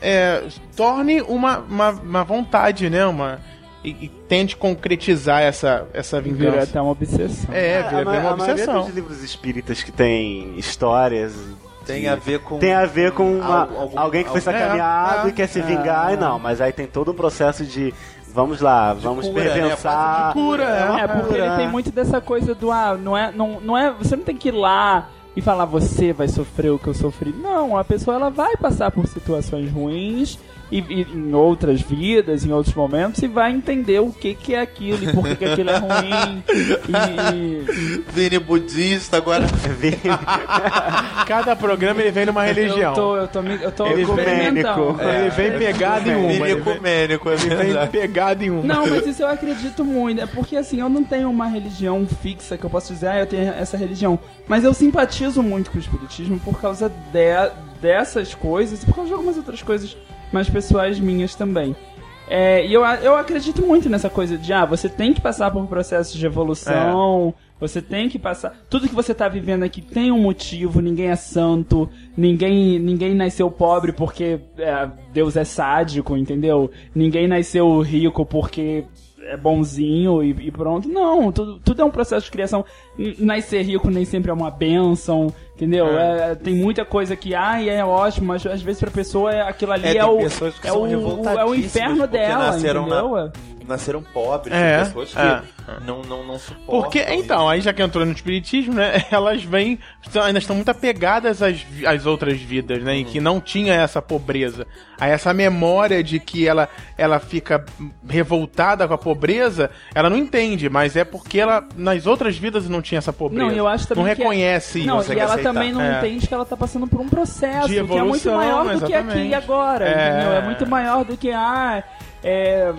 é, torne uma, uma, uma vontade, né? Uma, e, e tente concretizar essa, essa Virou vingança. até uma obsessão. É, a, vira, vira uma a maioria obsessão. dos livros espíritas que tem histórias Tem a ver com. tem a ver com uma- Al- algum- alguém que foi sacaneado É, e quer se é. vingar e não, mas aí tem todo um processo de vamos lá, vamos cura, né? pensar. De cura, é. É, porque ele tem muito dessa coisa do ah, não é, não, não é, você não tem que ir lá e falar você vai sofrer o que eu sofri. Não, a pessoa ela vai passar por situações ruins e, e em outras vidas, em outros momentos e vai entender o que que é aquilo e por que que aquilo é ruim. E, Vini budista, agora. Cada programa ele vem numa religião. eu tô, eu tô, eu tô ecumênico. Ele vem pegado em uma. Vini Ele vem, ecumênico, é ele vem verdade. pegado em uma. Não, mas isso eu acredito muito. É porque assim, eu não tenho uma religião fixa que eu posso dizer, ah, eu tenho essa religião. Mas eu simpatizo muito com o Espiritismo por causa de- dessas coisas e por causa de algumas outras coisas mais pessoais minhas também. É, e eu, eu acredito muito nessa coisa de, ah, você tem que passar por processos de evolução, você tem que passar. Tudo que você tá vivendo aqui tem um motivo, ninguém é santo, ninguém, ninguém nasceu pobre porque é, Deus é sádico, entendeu? Ninguém nasceu rico porque é bonzinho e, e pronto. Não, tudo, tudo é um processo de criação. Nascer rico nem sempre é uma benção, entendeu? É, tem muita coisa que, ai, é ótimo, mas às vezes pra pessoa é, aquilo ali É, é, tem o, é, o, é o inferno dela, nasceram na- entendeu? Nasceram pobres, É, pessoas que é. não, não, não suportam. Porque, então, aí já que entrou no espiritismo, né? Elas vêm, ainda estão muito apegadas às, às outras vidas, né? E que não tinha essa pobreza. Aí essa memória de que ela, ela fica revoltada com a pobreza, ela não entende, mas é porque ela, nas outras vidas, não tinha essa pobreza. Não, eu acho também Não que é- reconhece Não, isso. e ela aceitar. também não É. entende que ela tá passando por um processo que é muito maior do que aqui exatamente. e agora, É. entendeu? É muito maior do que, ah, é...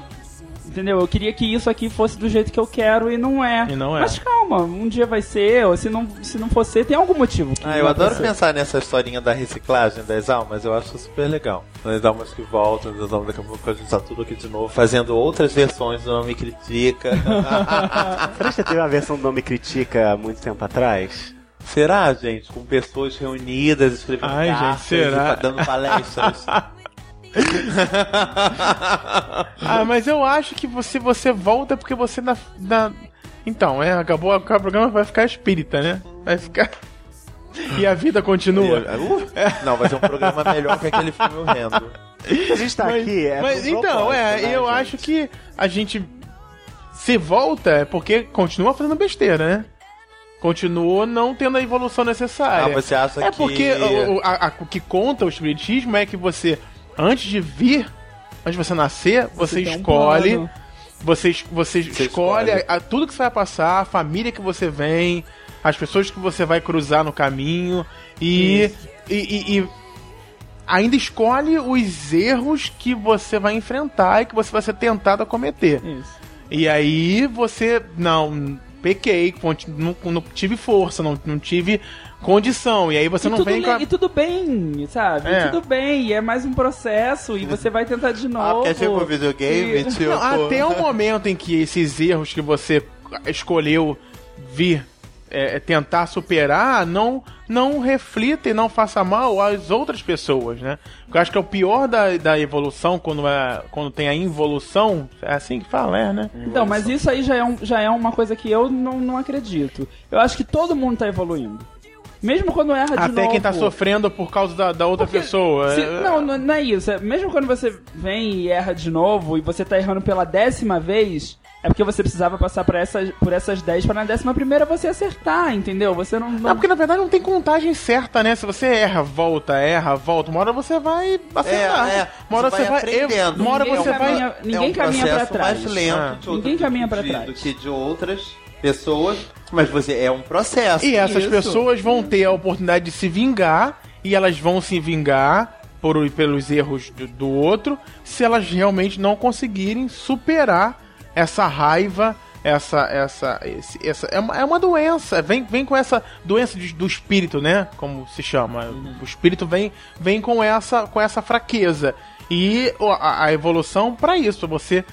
Entendeu? Eu queria que isso aqui fosse do jeito que eu quero e não é. E não é. Mas calma, um dia vai ser, ou se não, se não for ser, tem algum motivo. que Ah, eu adoro ser. pensar nessa historinha da reciclagem das almas, eu acho super legal. Das almas que voltam, das almas daqui a pouco a gente tá tudo aqui de novo, fazendo outras versões do Não Me Critica. Será que você teve uma versão do Nome Critica há muito tempo atrás? Será, gente? Com pessoas reunidas, escrevendo Ai, cartas dando palestras. Ah, mas eu acho que você, você volta porque você na. na... Então, é, acabou, o programa vai ficar espírita, né? Vai ficar. E a vida continua. Uh, Não, vai ser um programa melhor que aquele filme horrendo. A gente tá Mas, aqui, é mas então, é, né, eu gente? acho que a gente se volta é porque continua fazendo besteira, né? Continua não tendo a evolução necessária. Ah, você acha é que- porque o, o- a- a- o que conta o espiritismo é que você, antes de vir, antes de você nascer, você, um escolhe. plano. você, você, Você escolhe escolhe. a- tudo que você vai passar, a família que você vem, as pessoas que você vai cruzar no caminho e, e, e- e ainda escolhe os erros que você vai enfrentar e que você vai ser tentado a cometer. Isso. E aí você, não, pequei, não, não tive força, não, não tive condição. E aí você e, não tudo vem com a... e tudo bem, sabe? É. Tudo bem, e é mais um processo, e você vai tentar de novo. Ah, porque é tipo videogame, E-. Não, até o momento em que esses erros que você escolheu vir é, tentar superar não não reflita e não faça mal às outras pessoas, né? Eu acho que é o pior da, da evolução quando é quando tem a involução, é assim que fala, é, né? Então, mas isso aí já é, um- já é uma coisa que eu não, não acredito. Eu acho que todo mundo tá evoluindo. Mesmo quando erra de Até novo. quem tá sofrendo por causa da, da outra Porque pessoa. se- é- não, não, não é isso. É, mesmo quando você vem e erra de novo e você tá errando pela décima vez, é porque você precisava passar por essas, por essas dez para na décima primeira você acertar, entendeu? Você não. não... Não, porque na verdade não tem contagem certa, né? Se você erra, volta, erra, volta, uma hora você vai acertar. É, é. Uma hora Você você vai vai. aprendendo. Uma hora Ninguém você vai. caminha- ninguém é um caminha pra processo trás. mais lento Ah. de Ninguém caminha pra de- trás. do que de outras pessoas, mas você é um processo. E essas Isso. pessoas vão ter a oportunidade de se vingar e elas vão se vingar por, pelos erros do, do outro se elas realmente não conseguirem superar essa raiva, essa essa esse- essa é uma, é uma doença, vem, vem com essa doença de- do espírito, né? Como se chama. O espírito vem vem com essa com essa fraqueza. E a, a evolução para isso, pra você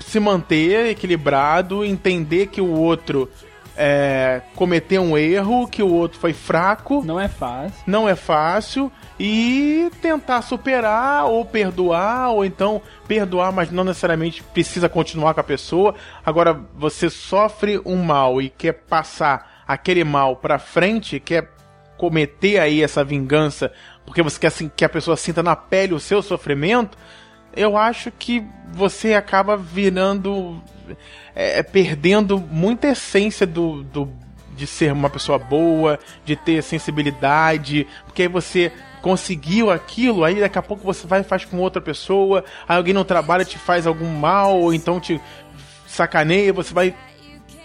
se manter equilibrado, entender que o outro é, cometeu um erro, que o outro foi fraco, Não é fácil. não é fácil, e tentar superar ou perdoar, ou então perdoar, mas não necessariamente precisa continuar com a pessoa. Agora, você sofre um mal e quer passar aquele mal pra frente, quer cometer aí essa vingança, porque você quer assim, que a pessoa sinta na pele o seu sofrimento. eu acho que você acaba virando. É, perdendo muita essência do, do, de ser uma pessoa boa, de ter sensibilidade, porque aí você conseguiu aquilo, aí daqui a pouco você vai e faz com outra pessoa, aí alguém no trabalho te faz algum mal, ou então te sacaneia, você vai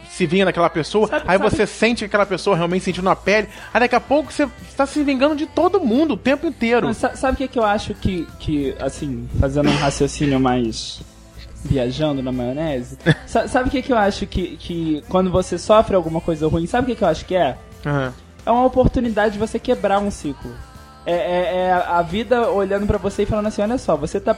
se vinga daquela pessoa, Sabe- aí sabe- você sente que aquela pessoa realmente sentiu na pele, aí daqui a pouco você está se vingando de todo mundo o tempo inteiro. Mas sa- sabe o que, que eu acho que, que, assim, fazendo um raciocínio mais viajando na maionese? Sa- sabe o que, que eu acho que, que quando você sofre alguma coisa ruim, sabe o que, que eu acho que é? Aham. É uma oportunidade de você quebrar um ciclo. É, é- é a vida olhando pra você e falando assim, olha só, você tá.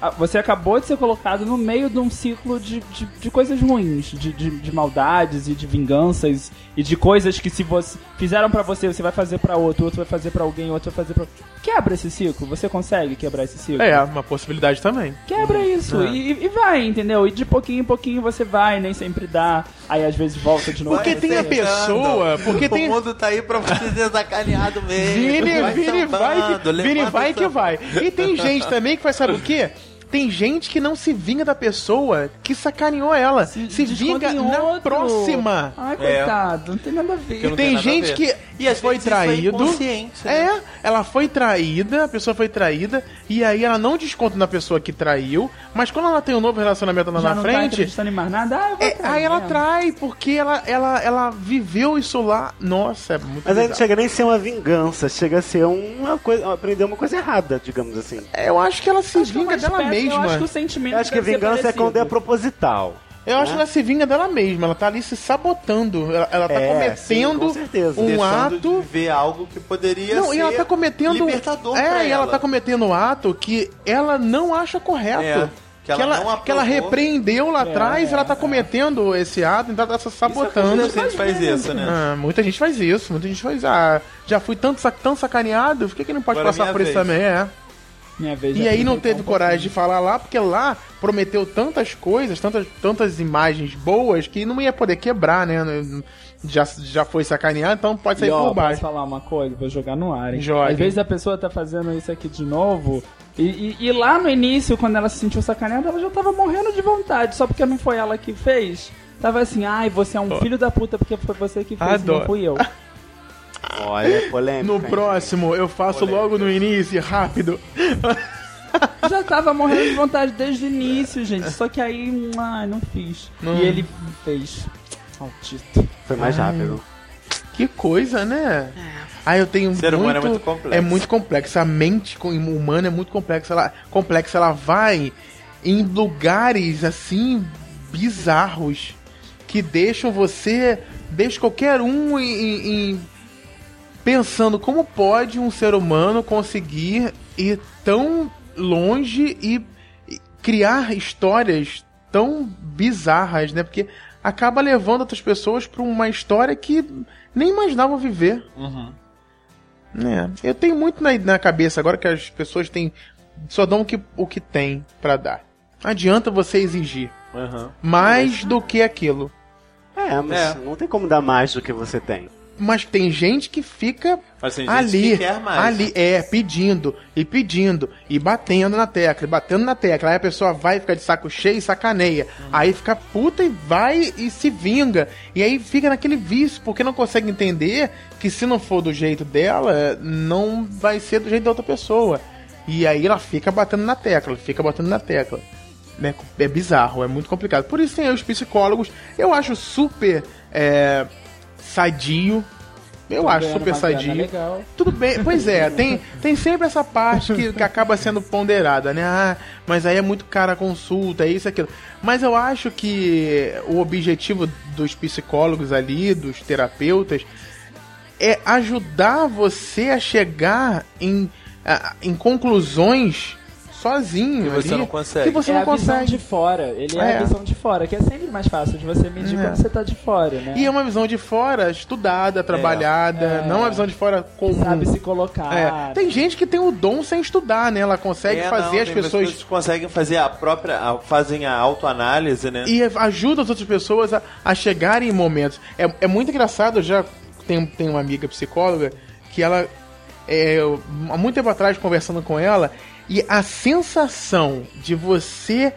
A- Você acabou de ser colocado no meio de um ciclo de, de, de coisas ruins, de, de, de maldades e de vinganças e de coisas que se você fizeram pra você, você vai fazer pra outro, outro vai fazer pra alguém, outro vai fazer pra. Quebra esse ciclo. Você consegue quebrar esse ciclo? É, uma possibilidade também. Quebra isso. E, e vai, entendeu? E de pouquinho em pouquinho você vai, nem sempre dá. Aí às vezes volta de novo. Porque tem a pessoa, porque tem- O mundo tá aí pra você ser sacaneado mesmo. Vire, Vai vai, sambando, que, vire, levanta vai que vai. E tem gente também que faz, sabe o quê? Tem gente que não se vinga da pessoa que sacaneou ela. Se, desconta vinga em na outro. próxima. Ai, coitado, não tem nada a ver. não Tem tem gente ver. que E às foi vezes isso é traído. né? É, ela foi traída, a pessoa foi traída, e aí ela não desconta na pessoa que traiu, mas quando ela tem um novo relacionamento lá Já na não tá frente, acreditando em mais nada, ah, eu vou é, trair aí ela mesmo. trai, porque ela, ela, ela viveu isso lá. Nossa, é muito Mas aí não chega nem a ser uma vingança, chega a ser uma coisa. aprender uma coisa errada, digamos assim. É, Eu acho que ela se Acho é vinga dela espécie- mesma. Eu acho que o sentimento Eu acho que vingança é quando é proposital. Eu acho que ela se vinga dela mesma, ela tá ali se sabotando. Ela, ela tá É, sim, cometendo com certeza. um Deixando ato. de ver algo que poderia Não, ser e ela tá cometendo. libertador é, pra e ela tá cometendo um ato que ela não acha correto. É, que ela não aprovou. que ela repreendeu lá É, atrás, ela tá é. cometendo esse ato, então ela tá se sabotando. Muita gente faz isso, né? Ah, muita gente faz isso, muita gente faz. Ah, já fui tanto, tão sacaneado, por que, que não pode Agora passar minha por isso vez. também? É. E de aí não teve um coragem de pouquinho. falar lá, porque lá prometeu tantas coisas, tantas, tantas imagens boas, que não ia poder quebrar, né? Já, já foi sacaneado, então pode sair E, ó, por posso baixo. falar uma coisa? Vou jogar no ar, hein? Jogue. Às vezes a pessoa tá fazendo isso aqui de novo. E, e- e lá no início, quando ela se sentiu sacaneada, ela já tava morrendo de vontade, só porque não foi ela que fez. Tava assim, ai, você é um filho da puta porque foi você que fez, Adoro. não fui eu. Olha, polêmica. No próximo, eu faço logo no início, rápido. Já tava morrendo de vontade desde o início, gente. Só que aí, ai, não fiz. Não. E ele fez. Maldito. Foi mais rápido. Que coisa, né? Ah, eu tenho O ser muito, humano é muito complexo. É muito complexo. A mente com- humana é muito complexa. Ela, complexa. Ela vai em lugares assim bizarros que deixam você, deixa qualquer um em, em- em- pensando como pode um ser humano conseguir ir tão longe e, criar histórias tão bizarras, né? Porque acaba levando outras pessoas para uma história que nem imaginavam viver. Uhum. É, eu tenho muito na, na cabeça agora que as pessoas têm só dão o que, o que tem pra dar. Não adianta você exigir Uhum. mais do que aquilo. É, mas É. não tem como dar mais do que você tem. Mas tem gente que fica ali, que ali, é, pedindo, e pedindo, e batendo na tecla, e batendo na tecla. Aí a pessoa vai ficar de saco cheio e sacaneia. Aí fica puta e vai e se vinga. E aí fica naquele vício, porque não consegue entender que se não for do jeito dela, não vai ser do jeito da outra pessoa. E aí ela fica batendo na tecla, fica batendo na tecla. né? É bizarro, é muito complicado. Por isso tem aí os psicólogos. Eu acho super é, sadio. Eu acho Ganhando super sadio. Legal. Tudo bem, pois é, tem, tem sempre essa parte que, que acaba sendo ponderada, né? Ah, mas aí é muito cara a consulta, é isso, aquilo. Mas eu acho que o objetivo dos psicólogos ali, dos terapeutas, é ajudar você a chegar em, em conclusões sozinho. Que você ali, não consegue. Que você é não a visão consegue. de fora. Ele é, É. a visão de fora, que é sempre mais fácil de você medir É. quando você tá de fora, né? E é uma visão de fora estudada, trabalhada, É. não uma visão de fora Que comum. sabe se colocar. É, Tem gente que tem o dom sem estudar, né? Ela consegue É, fazer não, as tem pessoas que conseguem fazer a própria. a- fazem a autoanálise, né? e ajuda as outras pessoas a, a chegarem em momentos. É, é muito engraçado, eu já tenho, tenho uma amiga psicóloga que ela é, eu, há muito tempo atrás, conversando com ela, e a sensação de você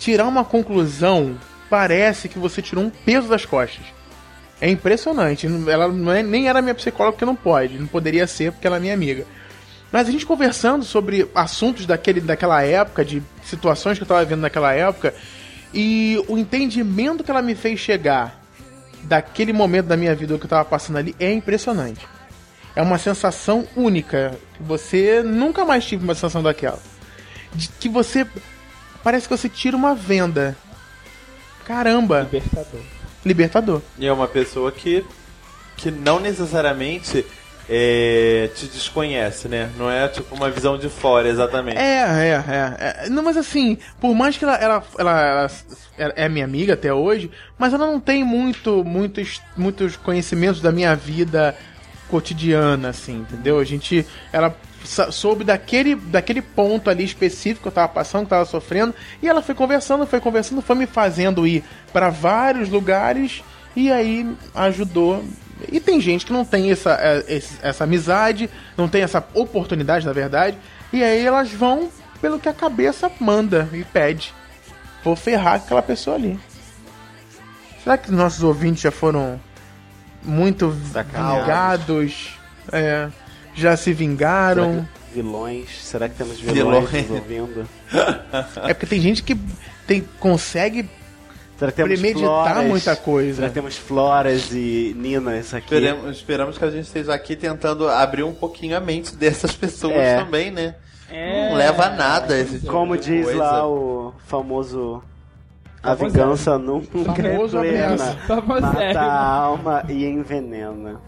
tirar uma conclusão parece que você tirou um peso das costas. É impressionante. Ela é- nem era minha psicóloga porque não pode. Não poderia ser porque ela é minha amiga. Mas a gente conversando sobre assuntos daquele, daquela época, de situações que eu tava vendo naquela época, e o entendimento que ela me fez chegar daquele momento da minha vida que eu tava passando ali é impressionante. É uma sensação única. que Você nunca mais tive uma sensação daquela. De que você. Parece que você tira uma venda. Caramba! Libertador. Libertador. E é uma pessoa que, que não necessariamente é, te desconhece, né? Não é tipo uma visão de fora, exatamente. É, é, é, é. Não, mas assim, por mais que ela, ela, ela, ela é minha amiga até hoje, mas ela não tem muito, muitos, muitos conhecimentos da minha vida cotidiana, assim, entendeu? A gente, ela soube daquele, daquele ponto ali específico que eu tava passando, que eu tava sofrendo, e ela foi conversando, foi conversando, foi me fazendo ir para vários lugares, e aí ajudou. E tem gente que não tem essa, é, essa amizade, não tem essa oportunidade, na verdade, e aí elas vão pelo que a cabeça manda e pede. Vou ferrar aquela pessoa ali. Será que nossos ouvintes já foram muito vingados? É, já se vingaram? Vilões. Será que temos vilões, Vilões. ouvindo? É porque tem gente que tem, consegue Será que temos premeditar floras? muita coisa. Será que temos Floras e Ninas aqui? Esperamos, esperamos que a gente esteja aqui tentando abrir um pouquinho a mente dessas pessoas É. também, né? É. Não leva a nada esse tipo Como de diz coisa. lá o famoso... A Famoso- vingança nunca Famoso é plena. Famoso Mata a alma e envenena.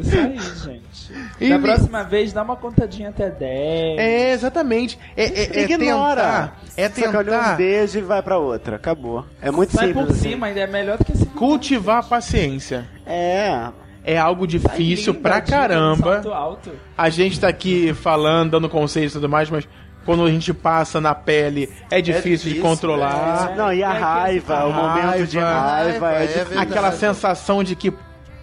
Isso aí, gente. E da me- próxima vez, dá uma contadinha até 10. É, exatamente. É, é, é Ignora! tentar. É Sacaneou um tentar beijo e vai pra outra. Acabou. É muito Sai simples. por assim. cima, ainda é melhor do que esse cultivar a paciência. É. É algo difícil pra caramba. Alto. A gente tá aqui falando, dando conselhos e tudo mais, mas quando a gente passa na pele é difícil, de difícil, controlar. Não, e a É raiva, a o momento de raiva. raiva é Raiva, é. Aquela sensação de que,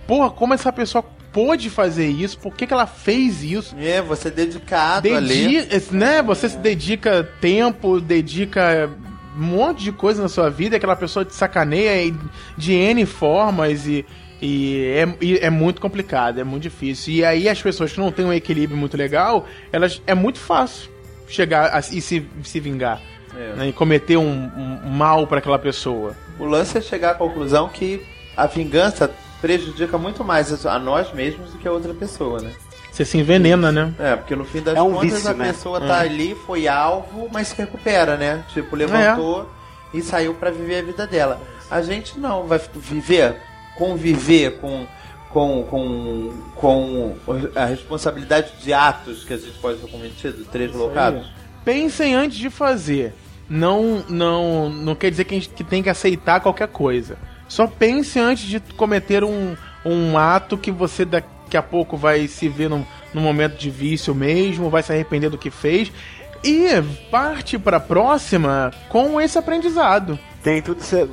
porra, como essa pessoa pôde fazer isso? Por que, que ela fez isso? É, você dedicado ali. Dedi né? Você se dedica tempo, dedica um monte de coisa na sua vida, aquela pessoa te sacaneia de N formas e, e é, e é muito complicado, é muito difícil. E aí as pessoas que não têm um equilíbrio muito legal, elas é muito fácil chegar a, e se, se vingar. É. né, e cometer um, um mal para aquela pessoa. O lance é chegar à conclusão que a vingança prejudica muito mais a nós mesmos do que a outra pessoa, né? Você se envenena, né? É, porque no fim das É um contas vício, a né? pessoa tá ali, foi alvo, mas se recupera, né? Tipo, levantou e saiu pra viver a vida dela. A gente não vai viver, conviver com, com, com, com a responsabilidade de atos que a gente pode ser cometido, três locados. Pensem antes de fazer. Não, não, não quer dizer que a gente que tem que aceitar qualquer coisa. Só pense antes de cometer um, um ato que você daqui a pouco vai se ver num, num momento de vício mesmo, vai se arrepender do que fez. E parte para a próxima com esse aprendizado. Tem tudo, ser-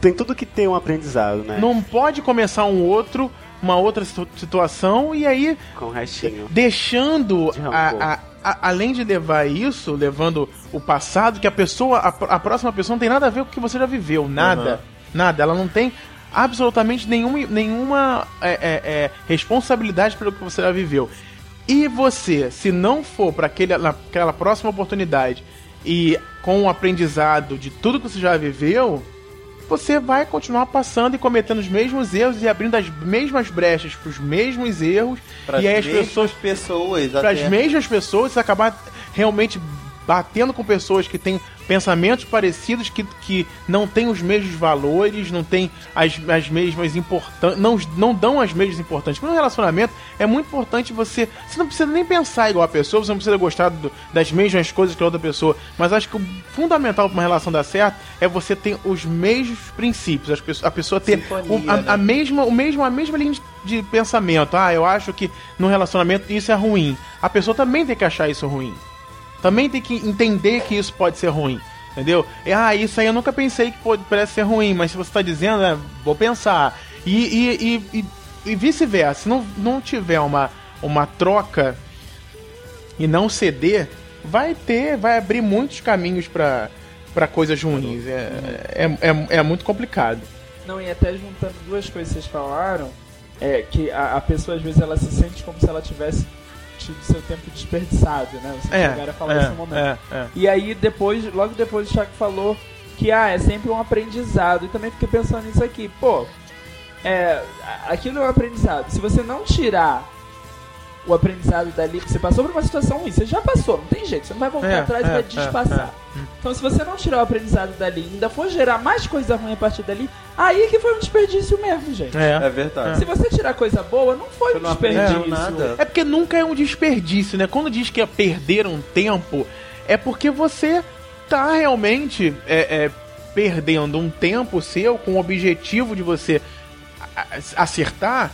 tem tudo que tem um aprendizado, né? Não pode começar um outro, uma outra situ- situação e aí Com o restinho. deixando De a, a- a- além de levar isso, levando o passado, que a pessoa, a, a próxima pessoa não tem nada a ver com o que você já viveu, nada, nada. Ela não tem absolutamente nenhuma, nenhuma é, é, é, responsabilidade pelo que você já viveu. E você, se não for para aquela próxima oportunidade e com o aprendizado de tudo que você já viveu, você vai continuar passando e cometendo os mesmos erros e abrindo as mesmas brechas para os mesmos erros. Para e aí as mesmas pessoas pessoas, para as mesmas pessoas acabar realmente batendo com pessoas que têm pensamentos parecidos, que, que não têm os mesmos valores, não têm as, as mesmas importâncias, não, não dão as mesmas importâncias. Porque no relacionamento é muito importante você. Você não precisa nem pensar igual a pessoa, você não precisa gostar do- das mesmas coisas que a outra pessoa. Mas acho que o fundamental para uma relação dar certo é você ter os mesmos princípios, as pessoas- a pessoa ter Sintonia, o- a, né? a mesma, o mesmo, a mesma linha de, de pensamento. Ah, eu acho que no relacionamento isso é ruim. A pessoa também tem que achar isso ruim. Também tem que entender que isso pode ser ruim. Entendeu? E, ah, isso aí eu nunca pensei que pode, ser ruim, mas se você está dizendo, né, vou pensar. E, e, e, e- e vice-versa. Se não, não tiver uma, uma troca e não ceder, vai ter, vai abrir muitos caminhos pra para coisas ruins. É, é, é, é muito complicado. Não, e até juntando duas coisas que vocês falaram, é que a, a pessoa às vezes ela se sente como se ela tivesse tido seu tempo desperdiçado, né? Vocês É, chegaram a falar é, no momento. é, é. E aí depois, logo depois o Thiago falou que ah, é sempre um aprendizado. E também fiquei pensando nisso aqui, pô, é, aquilo é um aprendizado. Se você não tirar o aprendizado dali, você passou por uma situação ruim, você já passou, não tem jeito, você não vai voltar É, atrás e é, vai é, despassar. Então se você não tirar o aprendizado dali e ainda for gerar mais coisa ruim a partir dali, aí que foi um desperdício mesmo, gente. É É. verdade. Se você tirar coisa boa, não foi Você um desperdício. nada. É porque nunca é um desperdício, né? Quando diz que é perder um tempo, é porque você tá realmente é, é, perdendo um tempo seu com o objetivo de você acertar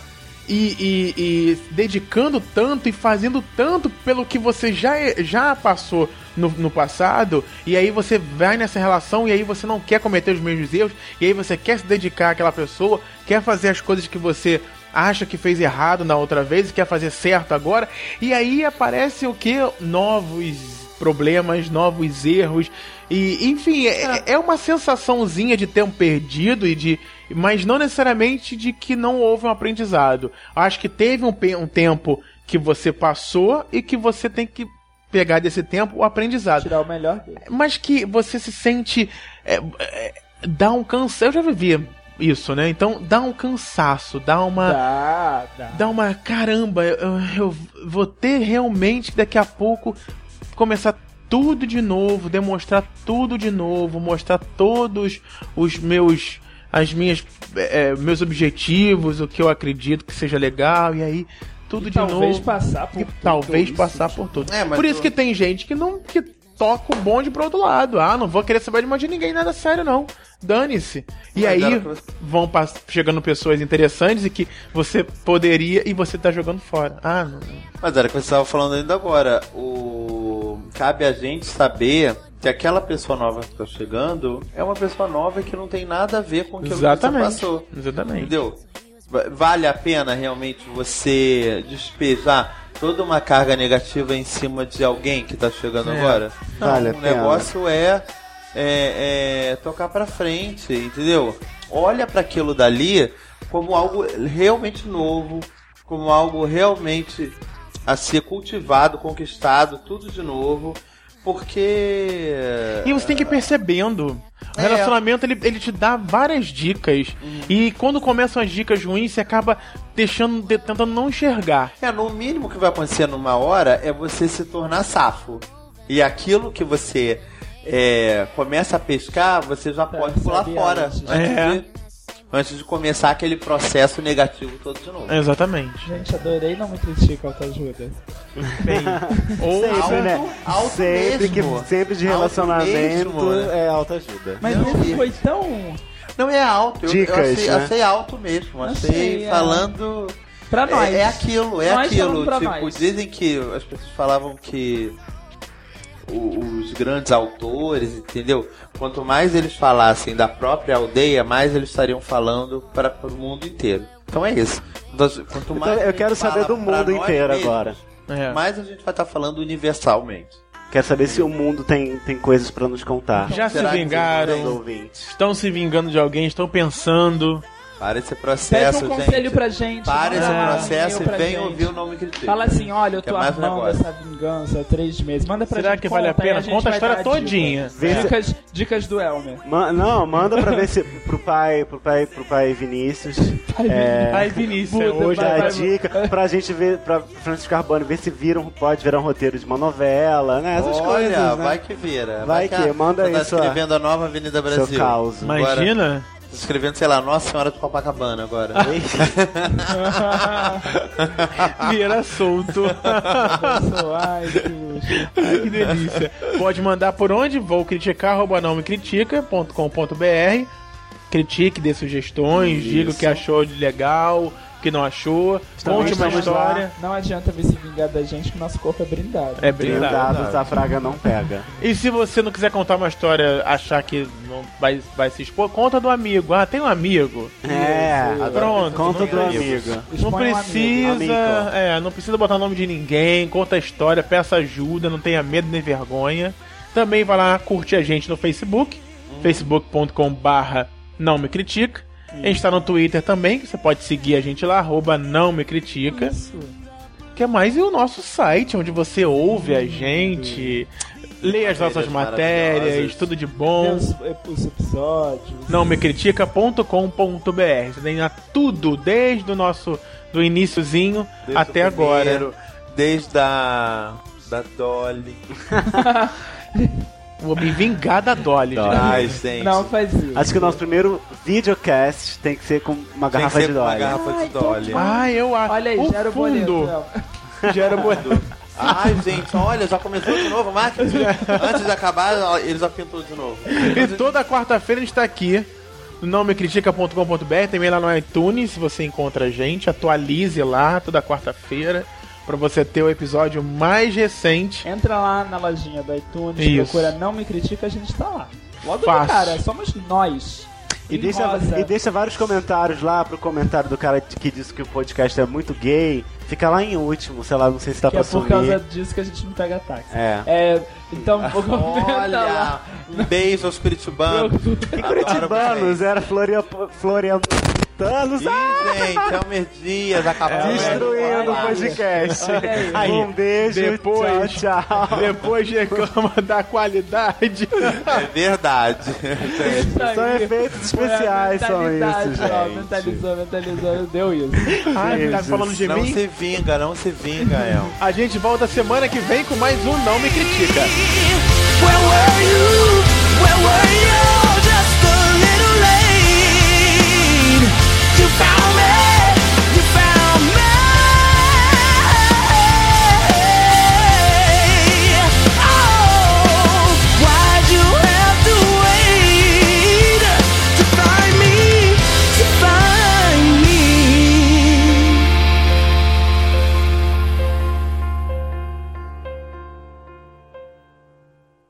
e, e- e dedicando tanto e fazendo tanto pelo que você já, já passou no, no passado, e aí você vai nessa relação e aí você não quer cometer os mesmos erros, e aí você quer se dedicar àquela pessoa, quer fazer as coisas que você acha que fez errado na outra vez e quer fazer certo agora, e aí aparece o que? Novos problemas, novos erros, e enfim, é, é uma sensaçãozinha de tempo perdido e de. Mas não necessariamente de que não houve um aprendizado. Acho que teve um, um tempo que você passou e que você tem que pegar desse tempo o aprendizado Tirar o melhor dele. mas que você se sente. É, é, dá um cansaço. Eu já vivi isso, né? Então dá um cansaço, dá uma. Dá, dá. Dá uma. Caramba, eu, eu vou ter realmente daqui a pouco começar tudo de novo, demonstrar tudo de novo, mostrar todos os meus. As minhas. é, meus objetivos, o que eu acredito que seja legal, e aí tudo E de talvez novo. passar por E tudo talvez isso, passar por tudo. É, mas por isso tu- que tem gente que não que toca o bonde pro outro lado. Ah, não vou querer saber de mais de ninguém nada sério, não. Dane-se. E Mas aí você- vão chegando pessoas interessantes e que você poderia e você tá jogando fora. Ah, não. Mas era o que você estava falando ainda agora. O... Cabe a gente saber que aquela pessoa nova que está chegando é uma pessoa nova que não tem nada a ver com aquilo que você Exatamente. passou. Exatamente. Entendeu? Va- Vale a pena realmente você despejar toda uma carga negativa em cima de alguém que tá chegando É. agora? Vale a o negócio é, é, é tocar pra frente, entendeu? Olha para aquilo dali como algo realmente novo, como algo realmente a ser cultivado, conquistado, tudo de novo, porque E você tem que ir percebendo. O É. relacionamento ele, ele te dá várias dicas. E quando começam as dicas ruins, você acaba deixando, de- tentando não enxergar. É, no mínimo que vai acontecer numa hora é você se tornar safo. E aquilo que você é, começa a pescar, você já pode pular fora antes. antes, É. de, antes de começar aquele processo negativo todo de novo. Exatamente. Gente, adorei não me critica autoajuda. Bem, ou Sempre, Alto- né? alto sempre, mesmo. que, sempre de Alto relacionamento mesmo, né? é autoajuda. Mas Não, foi tão. Não é alto, eu, eu Dicas, achei, né? achei alto mesmo. Achei Achei, é. falando. Pra nós. É, é aquilo, é Nós aquilo. Tipo, dizem que as pessoas falavam que os grandes autores, entendeu? Quanto mais eles falassem da própria aldeia, mais eles estariam falando para o mundo inteiro. Então é isso. Então, Quanto mais eu a gente quero saber do mundo inteiro mesmos, agora. É. Mais a gente vai estar falando universalmente. Quero saber se o mundo tem, tem coisas pra nos contar. já se Será Os vingaram, estão se vingando de alguém, estão pensando. Para esse Pede processo, um conselho gente. pra gente. Para esse um processo e vem gente. ouvir o nome critica. Fala assim, olha, eu Que tô é mais um essa vingança há três meses. Manda pra Será gente. que vale a conta, pena? gente Conta a vai história todinha. Dicas, dicas, dicas do Elmer. Ma- não, manda pra ver se pro pai, pro pai, pro pai Vinícius. é, Ai, Vinícius, Buda, hoje vai, a vai, dica pra gente ver, pra Francisco Carbone ver se viram, pode virar um roteiro de uma novela, né? Essas Olha, coisas, né? vai que vira. Vai que, a- manda aí tá escrevendo a nova Avenida Brasil. Seu caos. Imagina. Escrevendo, sei lá, Nossa Senhora de Copacabana agora. Vieira solto. Ai, que luxo. Ai, que delícia. Pode mandar por onde? Vou criticar, arroba não me critica.com.br. Critique, dê sugestões, diga o que achou de legal, que não achou. Conte uma história. lá. Não adianta vir se vingar da gente que nosso corpo é brindado. É brindado. Blindados, a praga não pega. E se você não quiser contar uma história, achar que não vai, vai se expor, conta do amigo. Ah, tem um amigo. É, Isso, Pronto, conta não do amigo. Não precisa, amigo. é, não precisa botar o nome de ninguém, conta a história, peça ajuda, não tenha medo nem vergonha. Também vai lá curtir a gente no Facebook, facebook.com barra não me critica. A gente tá no Twitter também, que você pode seguir a gente lá, arroba não me critica. Isso. Que é mais o nosso site, onde você ouve a gente, lê as nossas Matérias tudo de bom. Os, os episódios. Não me critica.com.br. Você tem lá tudo desde o nosso do iniciozinho Desde até agora. Desde a. da Dolly. Vou me vingar da Dolly. Dolly. gente. Ai, gente. Não faz isso. Acho que o nosso primeiro videocast tem que ser com uma Tem que garrafa ser de com uma Dolly. garrafa de Dolly. Ah, eu acho. Olha aí, o gera o boleto. Gera o boleto. Ai, gente, olha, já começou de novo, marketing. Antes de acabar, ó, ele já pintou de novo. E toda quarta-feira a gente tá aqui no nomecritica.com.br, também lá no iTunes, se você encontra a gente, atualize lá toda quarta-feira pra você ter o episódio mais recente. Entra lá na lojinha do iTunes, Isso. procura Não Me Critica, a gente tá lá. Logo Fácil. cara, somos nós. E deixa, e deixa vários comentários lá pro comentário do cara que disse que o podcast é muito gay. Fica lá em último, sei lá, não sei se Que pra é por sumir. causa disso que a gente não pega táxi. É. É, então, vou comentar lá. Olha, um beijo aos curitibanos. E curitibanos, era Floria, Floriantanos. Ah, Ih, gente, Elmer Dias acabou. destruindo o podcast. Aí. Um beijo, Depois- tchau, tchau. Depois reclama da qualidade. É verdade. Aí. São efeitos especiais, são isso, ó, mentalizou, mentalizou, deu isso. Ai, tá falando de Não mim? se vinga, não se vinga, El. A gente volta semana que vem com mais um Não Me Critica. Where were you? Where were you? Just found me.